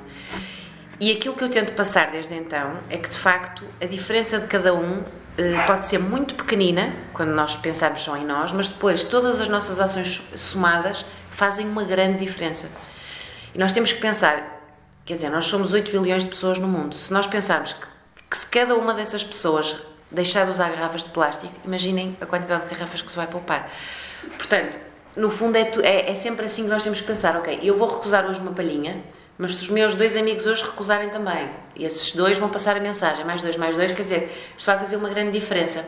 E aquilo que eu tento passar desde então é que, de facto, a diferença de cada um eh, pode ser muito pequenina, quando nós pensarmos só em nós, mas depois todas as nossas ações somadas fazem uma grande diferença. E nós temos que pensar, quer dizer, nós somos 8 bilhões de pessoas no mundo. Se nós pensarmos que, que se cada uma dessas pessoas deixar de usar garrafas de plástico, imaginem a quantidade de garrafas que se vai poupar. Portanto, no fundo é, é, é, sempre assim que nós temos que pensar, ok, eu vou recusar hoje uma palhinha, mas se os meus dois amigos hoje recusarem também, esses dois vão passar a mensagem, mais dois, mais dois, quer dizer, isto vai fazer uma grande diferença.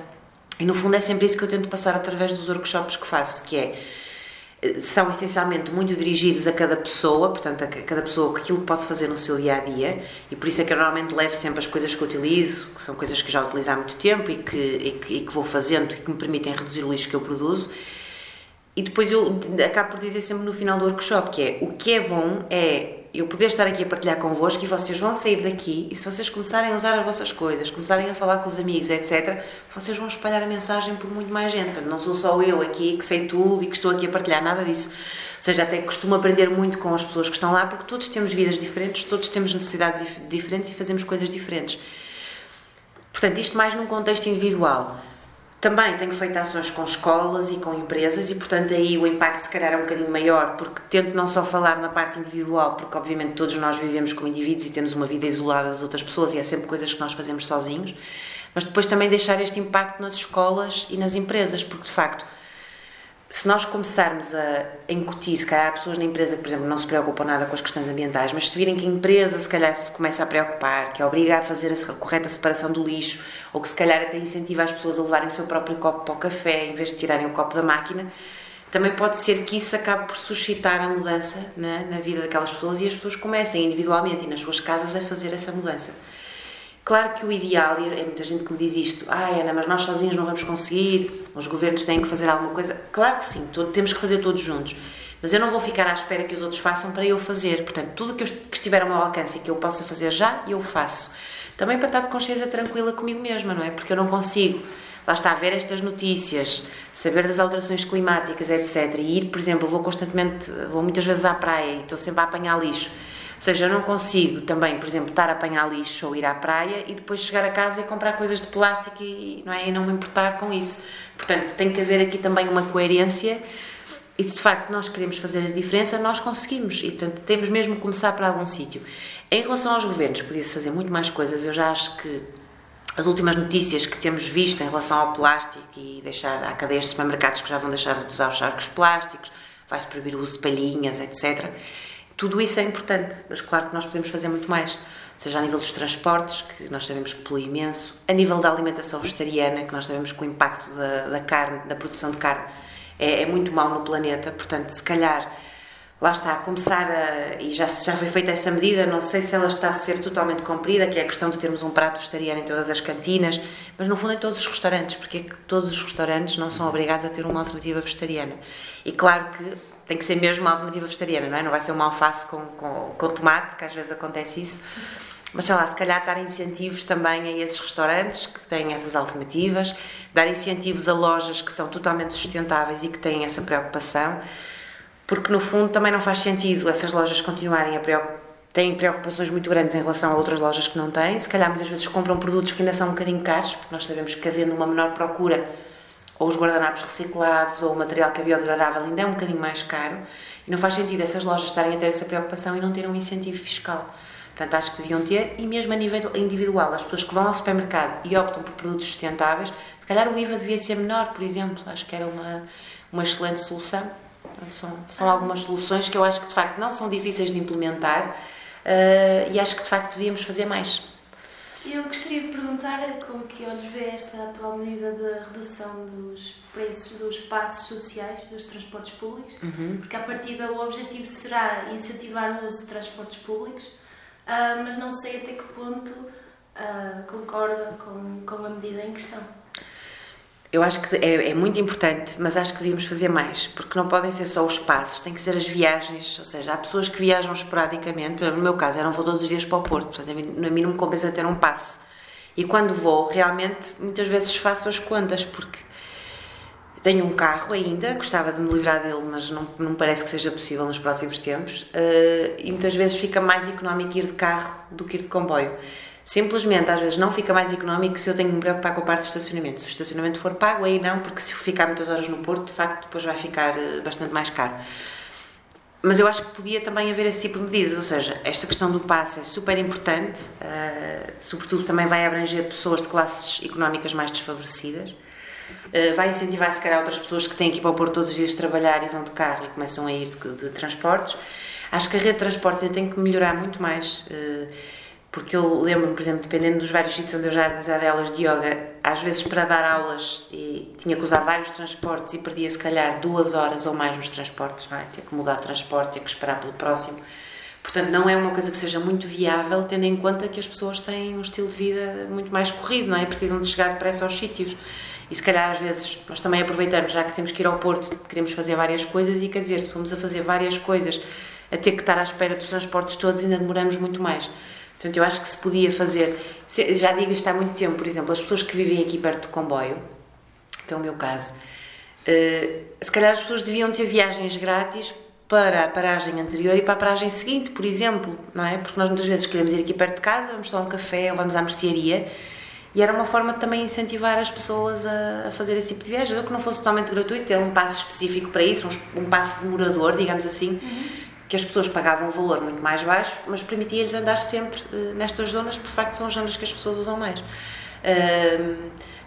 E no fundo é sempre isso que eu tento passar através dos workshops que faço, que é são essencialmente muito dirigidos a cada pessoa, portanto, a cada pessoa aquilo que pode fazer no seu dia a dia, e por isso é que eu normalmente levo sempre as coisas que utilizo, que são coisas que já utilizo há muito tempo e que, e que, e que vou fazendo e que me permitem reduzir o lixo que eu produzo. e depois eu acabo por dizer sempre no final do workshop que é o que é bom é eu poder estar aqui a partilhar convosco e vocês vão sair daqui e se vocês começarem a usar as vossas coisas, começarem a falar com os amigos, etc., vocês vão espalhar a mensagem por muito mais gente. Não sou só eu aqui que sei tudo e que estou aqui a partilhar nada disso. Ou seja, até costumo aprender muito com as pessoas que estão lá porque todos temos vidas diferentes, todos temos necessidades diferentes e fazemos coisas diferentes. Portanto, isto mais num contexto individual. Também tenho feito ações com escolas e com empresas e, portanto, aí o impacto se calhar é um bocadinho maior, porque tento não só falar na parte individual, porque obviamente todos nós vivemos como indivíduos e temos uma vida isolada das outras pessoas e há sempre coisas que nós fazemos sozinhos, mas depois também deixar este impacto nas escolas e nas empresas, porque de facto se nós começarmos a incutir, se calhar há pessoas na empresa que, por exemplo, não se preocupam nada com as questões ambientais, mas se virem que a empresa se calhar se começa a preocupar, que obriga a fazer a correta separação do lixo, ou que se calhar até incentiva as pessoas a levarem o seu próprio copo para o café em vez de tirarem o copo da máquina, também pode ser que isso acabe por suscitar a mudança na, na vida daquelas pessoas e as pessoas comecem individualmente e nas suas casas a fazer essa mudança. Claro que o ideal, e é muita gente que me diz isto, ah Ana, mas nós sozinhos não vamos conseguir, os governos têm que fazer alguma coisa. Claro que sim, todo, temos que fazer todos juntos. Mas eu não vou ficar à espera que os outros façam para eu fazer. Portanto, tudo que, eu, que estiver ao meu alcance e que eu possa fazer já, eu faço. Também para estar de consciência tranquila comigo mesma, não é? Porque eu não consigo, lá está, a ver estas notícias, saber das alterações climáticas, etc. E ir, por exemplo, vou constantemente, vou muitas vezes à praia e estou sempre a apanhar lixo ou seja, eu não consigo também, por exemplo, estar a apanhar lixo ou ir à praia e depois chegar a casa e comprar coisas de plástico e não, é? e não me importar com isso. Portanto, tem que haver aqui também uma coerência e se de facto nós queremos fazer a diferença, nós conseguimos e portanto temos mesmo que começar para algum sítio. Em relação aos governos, podia-se fazer muito mais coisas. Eu já acho que as últimas notícias que temos visto em relação ao plástico e deixar há cadeias de supermercados que já vão deixar de usar os charcos plásticos, vai-se proibir o uso de palhinhas, etc. Tudo isso é importante, mas claro que nós podemos fazer muito mais. Seja a nível dos transportes, que nós sabemos que polui imenso, a nível da alimentação vegetariana, que nós sabemos que o impacto da, da carne, da produção de carne, é, é, muito mau no planeta. Portanto, se calhar, lá está, a começar a. E já, já foi feita essa medida, não sei se ela está a ser totalmente cumprida, que é a questão de termos um prato vegetariano em todas as cantinas, mas no fundo em todos os restaurantes, porque é que todos os restaurantes não são obrigados a ter uma alternativa vegetariana. E claro que tem que ser mesmo uma alternativa vegetariana, não é? Não vai ser uma alface com, com, com tomate, que às vezes acontece isso. Mas sei lá, se calhar dar incentivos também a esses restaurantes que têm essas alternativas, dar incentivos a lojas que são totalmente sustentáveis e que têm essa preocupação, porque no fundo também não faz sentido essas lojas continuarem a preocupar têm preocupações muito grandes em relação a outras lojas que não têm. Se calhar muitas vezes compram produtos que ainda são um bocadinho caros, porque nós sabemos que havendo uma menor procura ou os guardanapos reciclados, ou o material que é biodegradável ainda é um bocadinho mais caro, e não faz sentido essas lojas estarem a ter essa preocupação e não terem um incentivo fiscal. Portanto, acho que deviam ter, e mesmo a nível individual, as pessoas que vão ao supermercado e optam por produtos sustentáveis, se calhar o IVA devia ser menor, por exemplo, acho que era uma, uma excelente solução. São, são algumas soluções que eu acho que de facto não são difíceis de implementar uh, e acho que de facto devíamos fazer mais. Eu gostaria de perguntar como que olhos vê esta atual medida de redução dos preços dos passos sociais dos transportes públicos, uhum. porque a partir o objetivo será incentivar o uso de transportes públicos, uh, mas não sei até que ponto uh, concorda com, com a medida em questão. Eu acho que é, é, muito importante, mas acho que devíamos fazer mais, porque não podem ser só os passos, tem que ser as viagens. Ou seja, há pessoas que viajam esporadicamente, no meu caso, eu não vou todos os dias para o Porto, portanto, a mim não me compensa ter um passe. E quando vou, realmente, muitas vezes faço as contas, porque tenho um carro ainda, gostava de me livrar dele, mas não, não parece que seja possível nos próximos tempos, uh, e muitas vezes fica mais económico ir de carro do que ir de comboio. Simplesmente, às vezes, não fica mais económico se eu tenho que me preocupar com a parte do estacionamento. Se o estacionamento for pago, aí não, porque se eu ficar muitas horas no Porto, de facto, depois vai ficar eh, bastante mais caro. Mas eu acho que podia também haver esse tipo de medidas, ou seja, esta questão do passe é super importante, uh, sobretudo também vai abranger pessoas de classes económicas mais desfavorecidas, uh, vai incentivar se calhar outras pessoas que têm que ir para o Porto todos os dias trabalhar e vão de carro e começam a ir de, de transportes. Acho que a rede de transportes tem que melhorar muito mais. Uh, porque eu lembro-me, por exemplo, dependendo dos vários sítios onde eu já, dei aulas de yoga, às vezes para dar aulas tinha que usar vários transportes e perdia se calhar duas horas ou mais nos transportes, não é? Tinha que mudar de transporte, tinha que esperar pelo próximo, Portanto, não é uma coisa que seja muito viável, tendo em conta que as pessoas têm um estilo de vida muito mais corrido, não é? Precisam de chegar depressa aos sítios. E se calhar às vezes nós também aproveitamos, já que temos que ir ao Porto, queremos fazer várias coisas e quer dizer, se formos a fazer várias coisas, a ter que estar à espera dos transportes todos, ainda demoramos muito mais. Portanto, eu acho que se podia fazer, já digo isto há muito tempo, por exemplo, as pessoas que vivem aqui perto do comboio, que é o meu caso, uh, se calhar as pessoas deviam ter viagens grátis para a paragem anterior e para a paragem seguinte, por exemplo, não é? Porque nós muitas vezes queremos ir aqui perto de casa, vamos tomar um café ou vamos à mercearia e era uma forma de também incentivar as pessoas a, a fazer esse tipo de viagem, ou que não fosse totalmente gratuito, ter um passe específico para isso, um, um passe de morador, digamos assim, uhum. Que as pessoas pagavam um valor muito mais baixo, mas permitia-lhes andar sempre uh, nestas zonas, porque de facto são as zonas que as pessoas usam mais.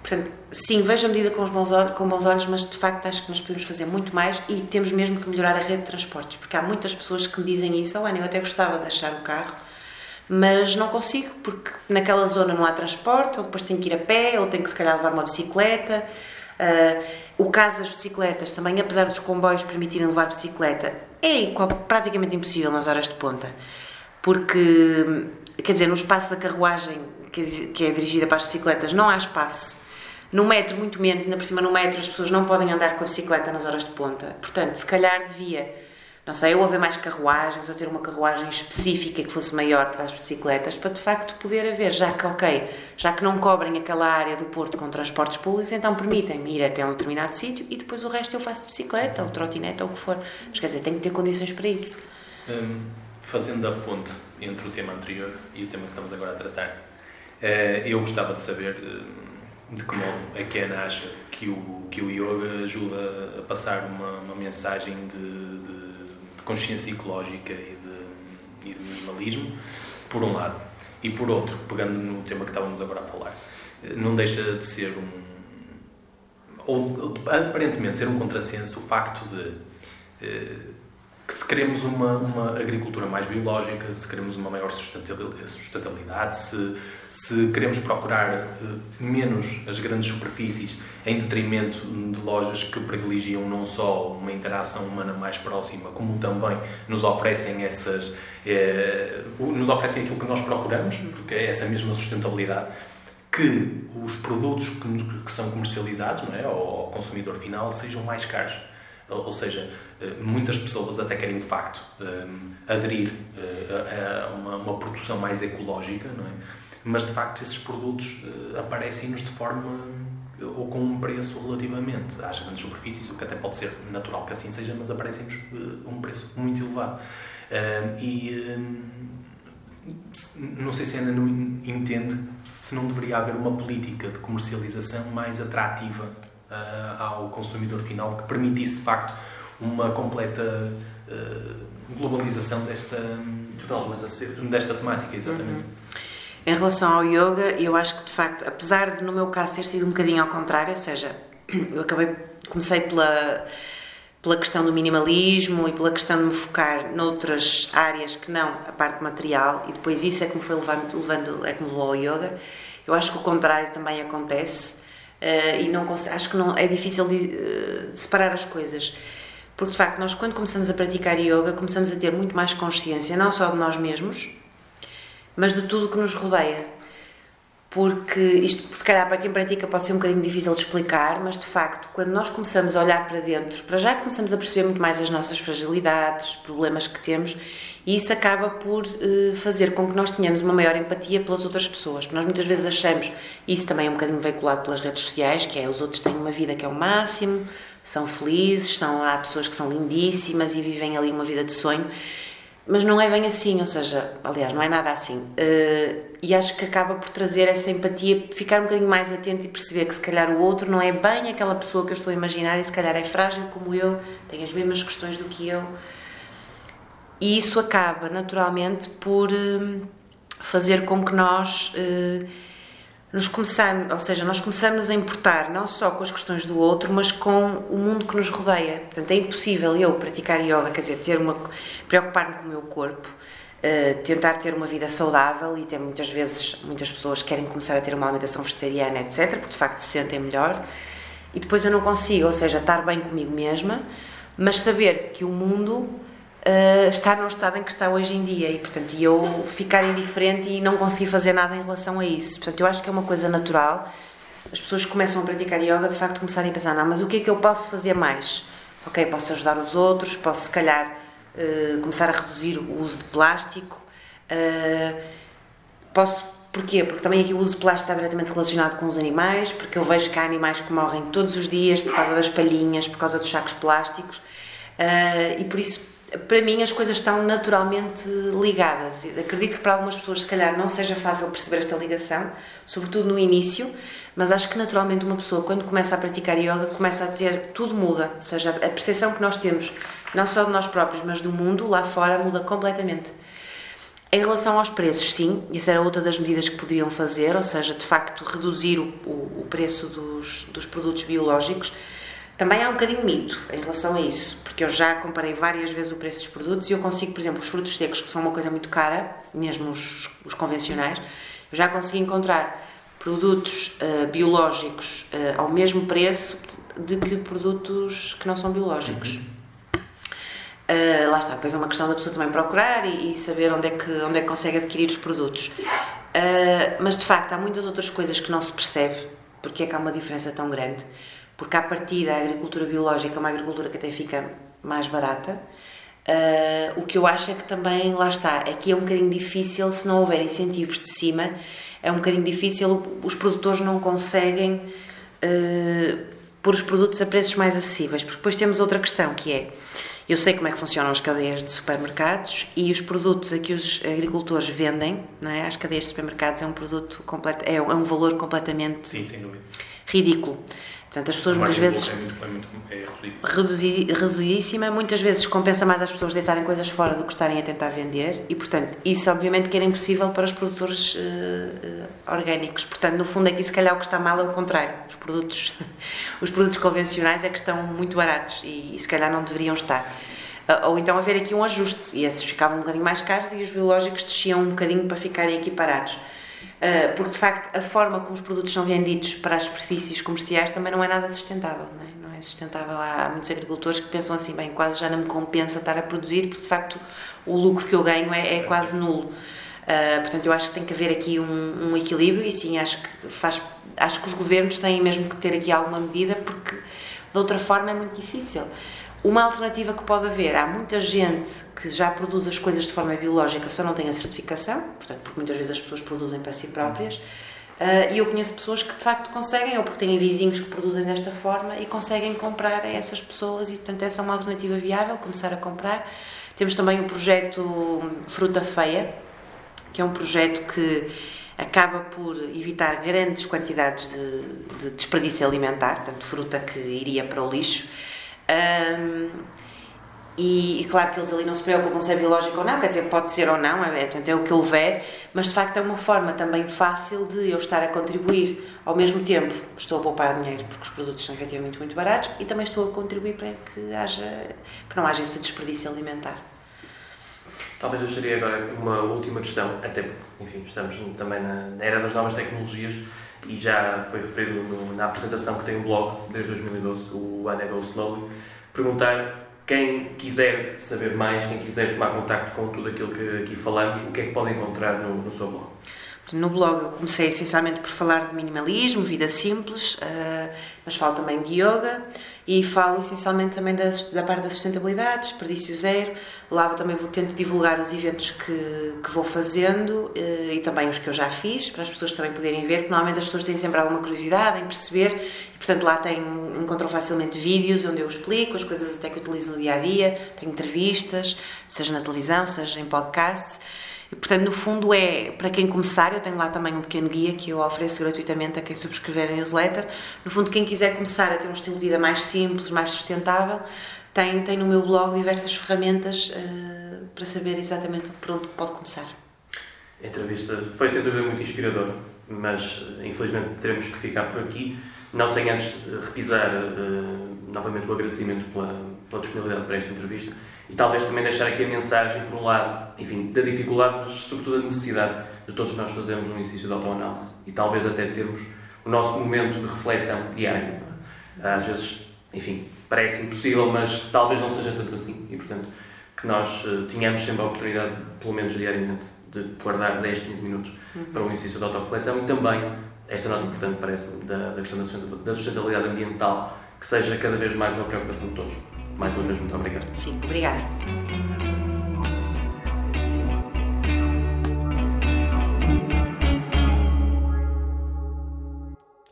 Portanto, sim, vejo a medida com, os bons olhos, com bons olhos, mas de facto acho que nós podemos fazer muito mais e temos mesmo que melhorar a rede de transportes, porque há muitas pessoas que me dizem isso, oh, eu até gostava de deixar o carro, mas não consigo, porque naquela zona não há transporte, ou depois tenho que ir a pé, ou tenho que se calhar levar uma bicicleta. Uh, o caso das bicicletas também, apesar dos comboios permitirem levar bicicleta, é praticamente impossível nas horas de ponta, porque, quer dizer, no espaço da carruagem que, que é dirigida para as bicicletas não há espaço. No metro, muito menos, ainda por cima no metro as pessoas não podem andar com a bicicleta nas horas de ponta. Portanto, se calhar devia não sei, ou haver mais carruagens, ou ter uma carruagem específica que fosse maior para as bicicletas, para de facto poder haver, já que, ok, já que não cobrem aquela área do Porto com transportes públicos, então permitem-me ir até um determinado sítio e depois o resto eu faço de bicicleta, ou trotinete, ou o que for. Mas quer dizer, tenho que ter condições para isso. Hum, fazendo a ponte entre o tema anterior e o tema que estamos agora a tratar, eh, eu gostava de saber hum, de que modo a Ken acha que o, que o yoga ajuda a passar uma, uma mensagem de consciência ecológica e de, e de minimalismo, por um lado. E por outro, pegando no tema que estávamos agora a falar, não deixa de ser um. ou aparentemente ser um contrassenso o facto de. Que se queremos uma, uma agricultura mais biológica, se queremos uma maior sustentabilidade, se, se queremos procurar eh, menos as grandes superfícies em detrimento de lojas que privilegiam não só uma interação humana mais próxima, como também nos oferecem essas eh, nos oferecem aquilo que nós procuramos, porque é essa mesma sustentabilidade que os produtos que, que são comercializados, não é, ao consumidor final, sejam mais caros. Ou seja, muitas pessoas até querem de facto eh, aderir eh, a uma, produção mais ecológica, não é? mas de facto esses produtos aparecem-nos de forma ou com um preço relativamente às grandes superfícies, o que até pode ser natural que assim seja, mas aparecem-nos um preço muito elevado. E não sei se ainda não entende se não deveria haver uma política de comercialização mais atrativa ao consumidor final que permitisse de facto uma completa uh, globalização desta, desta temática, exatamente. Uhum. Em relação ao yoga, eu acho que de facto, apesar de no meu caso ter sido um bocadinho ao contrário, ou seja, (clears throat) eu acabei, comecei pela, pela questão do minimalismo e pela questão de me focar noutras áreas que não a parte material, e depois isso é que me foi levando, levando é que me levou ao yoga. Eu acho que o contrário também acontece. Uh, e não acho que não é difícil de, uh, separar as coisas porque de facto nós quando começamos a praticar yoga começamos a ter muito mais consciência não só de nós mesmos mas de tudo o que nos rodeia porque isto se calhar para quem pratica pode ser um bocadinho difícil de explicar mas de facto quando nós começamos a olhar para dentro para já começamos a perceber muito mais as nossas fragilidades problemas que temos e isso acaba por uh, fazer com que nós tenhamos uma maior empatia pelas outras pessoas. Porque nós muitas vezes achamos, e isso também é um bocadinho veiculado pelas redes sociais, que é os outros têm uma vida que é o máximo, são felizes, são, há pessoas que são lindíssimas e vivem ali uma vida de sonho. Mas não é bem assim, ou seja, aliás, não é nada assim. Uh, e acho que acaba por trazer essa empatia, ficar um bocadinho mais atento e perceber que se calhar o outro não é bem aquela pessoa que eu estou a imaginar e se calhar é frágil como eu, tem as mesmas questões do que eu. E isso acaba, naturalmente, por uh, fazer com que nós uh, nos começamos, ou seja, nós começamos a importar não só com as questões do outro, mas com o mundo que nos rodeia. Portanto, é impossível eu praticar yoga, quer dizer, ter uma preocupar-me com o meu corpo, uh, tentar ter uma vida saudável e ter muitas vezes muitas pessoas querem começar a ter uma alimentação vegetariana, etc, porque de facto se sentem melhor. E depois eu não consigo, ou seja, estar bem comigo mesma, mas saber que o mundo uh, estar no estado em que está hoje em dia e, portanto, eu ficar indiferente e não conseguir fazer nada em relação a isso. Portanto, eu acho que é uma coisa natural. As pessoas que começam a praticar yoga, de facto, começarem a pensar: não, mas o que é que eu posso fazer mais? Ok, posso ajudar os outros, posso, se calhar, uh, começar a reduzir o uso de plástico. Uh, posso Porquê? Porque também aqui o uso de plástico está diretamente relacionado com os animais, porque eu vejo que há animais que morrem todos os dias por causa das palhinhas, por causa dos sacos plásticos, uh, e por isso, para mim, as coisas estão naturalmente ligadas. Acredito que para algumas pessoas, se calhar, não seja fácil perceber esta ligação, sobretudo no início, mas acho que naturalmente uma pessoa, quando começa a praticar yoga, começa a ter, tudo muda, ou seja, a percepção que nós temos, não só de nós próprios, mas do mundo lá fora, muda completamente. Em relação aos preços, sim, isso era outra das medidas que poderiam fazer, ou seja, de facto reduzir o, o, o preço dos, dos produtos biológicos. Também há um bocadinho mito em relação a isso, porque eu já comparei várias vezes o preço dos produtos e eu consigo, por exemplo, os frutos secos, que são uma coisa muito cara, mesmo os, os convencionais, eu já consegui encontrar produtos uh, biológicos uh, ao mesmo preço de que produtos que não são biológicos. Uhum. Uh, lá está, depois é uma questão da pessoa também procurar e, e, saber onde é, que, onde é que consegue adquirir os produtos. Mas de facto, há muitas outras coisas que não se percebe porque é que há uma diferença tão grande. Porque, a partir da agricultura biológica é uma agricultura que até fica mais barata. Uh, o que eu acho é que também, lá está, aqui é um bocadinho difícil, se não houver incentivos de cima, é um bocadinho difícil, os produtores não conseguem uh, pôr os produtos a preços mais acessíveis. Porque depois temos outra questão que é eu sei como é que funcionam as cadeias de supermercados e os produtos a que os agricultores vendem, não é? As cadeias de supermercados é um produto completo, é um valor completamente Sim, ridículo. Portanto, as pessoas muitas vezes. É, muito, é, muito, é reduzidíssima, muitas vezes compensa mais as pessoas deitarem coisas fora do que estarem a tentar vender, e portanto, isso obviamente que era impossível para os produtores uh, uh, orgânicos. Portanto, no fundo, aqui se calhar o que está mal é o contrário. Os produtos, (laughs) os produtos convencionais é que estão muito baratos e, e se calhar não deveriam estar. Uh, ou então haver aqui um ajuste, e esses ficavam um bocadinho mais caros e os biológicos desciam um bocadinho para ficarem equiparados. Uh, porque de facto a forma como os produtos são vendidos para as superfícies comerciais também não é nada sustentável, não é? Não é sustentável. Há muitos agricultores que pensam assim, bem, quase já não me compensa estar a produzir, porque de facto o lucro que eu ganho é, é quase nulo. Uh, portanto, eu acho que tem que haver aqui um, um, equilíbrio e sim, acho que faz, acho que os governos têm mesmo que ter aqui alguma medida, porque de outra forma é muito difícil. Uma alternativa que pode haver, há muita gente que já produz as coisas de forma biológica, só não tem a certificação, portanto, porque muitas vezes as pessoas produzem para si próprias. Uh, e eu conheço pessoas que de facto conseguem, ou porque têm vizinhos que produzem desta forma e conseguem comprar a essas pessoas, e portanto, essa é uma alternativa viável, começar a comprar. Temos também o projeto Fruta Feia, que é um projeto que acaba por evitar grandes quantidades de, de desperdício alimentar, portanto, fruta que iria para o lixo. Um, e, e, claro que eles ali não se preocupam se é biológico ou não, quer dizer, pode ser ou não, é, portanto, é o que houver, mas de facto é uma forma também fácil de eu estar a contribuir. Ao mesmo tempo, estou a poupar dinheiro, porque os produtos são efetivamente muito baratos, e também estou a contribuir para que, haja, que não haja esse desperdício alimentar. Talvez eu deixaria agora uma última questão, até porque, enfim, estamos também na era das novas tecnologias e já foi referido no, na apresentação que tem o blog desde 2012, o Anna Go Slowly, perguntar quem quiser saber mais, quem quiser tomar contacto com tudo aquilo que aqui falamos, o que é que pode encontrar no, no seu blog? No blog eu comecei essencialmente por falar de minimalismo, vida simples, uh, mas falo também de yoga e falo essencialmente também da parte da sustentabilidade, desperdício zero. Lá também vou tento divulgar os eventos que, que vou fazendo uh, e também os que eu já fiz, para as pessoas também poderem ver, porque normalmente as pessoas têm sempre alguma curiosidade em perceber e, portanto, lá tem, encontram facilmente vídeos onde eu explico as coisas até que utilizo no dia a dia, tenho entrevistas, seja na televisão, seja em podcasts. E, portanto, no fundo é para quem começar, eu tenho lá também um pequeno guia que eu ofereço gratuitamente a quem subscrever a newsletter. No fundo, quem quiser começar a ter um estilo de vida mais simples, mais sustentável, tem, tem no meu blog diversas ferramentas uh, para saber exatamente por onde pode começar. A entrevista foi sem dúvida muito inspiradora, mas infelizmente teremos que ficar por aqui. Não sem antes repisar uh, novamente o agradecimento pela, pela disponibilidade para esta entrevista e talvez também deixar aqui a mensagem, por um lado, enfim, da dificuldade, mas sobretudo da necessidade de todos nós fazermos um exercício de autoanálise e talvez até termos o nosso momento de reflexão diário. Às vezes, enfim, parece impossível, mas talvez não seja tanto assim e, portanto, que nós uh, tínhamos sempre a oportunidade, pelo menos diariamente, de guardar 10, 15 minutos uhum. para o exercício de autorreflexão e também, esta nota importante parece-me, da, da questão da sustentabilidade ambiental, que seja cada vez mais uma preocupação de todos. Mais uma vez, muito obrigado. Sim, obrigada.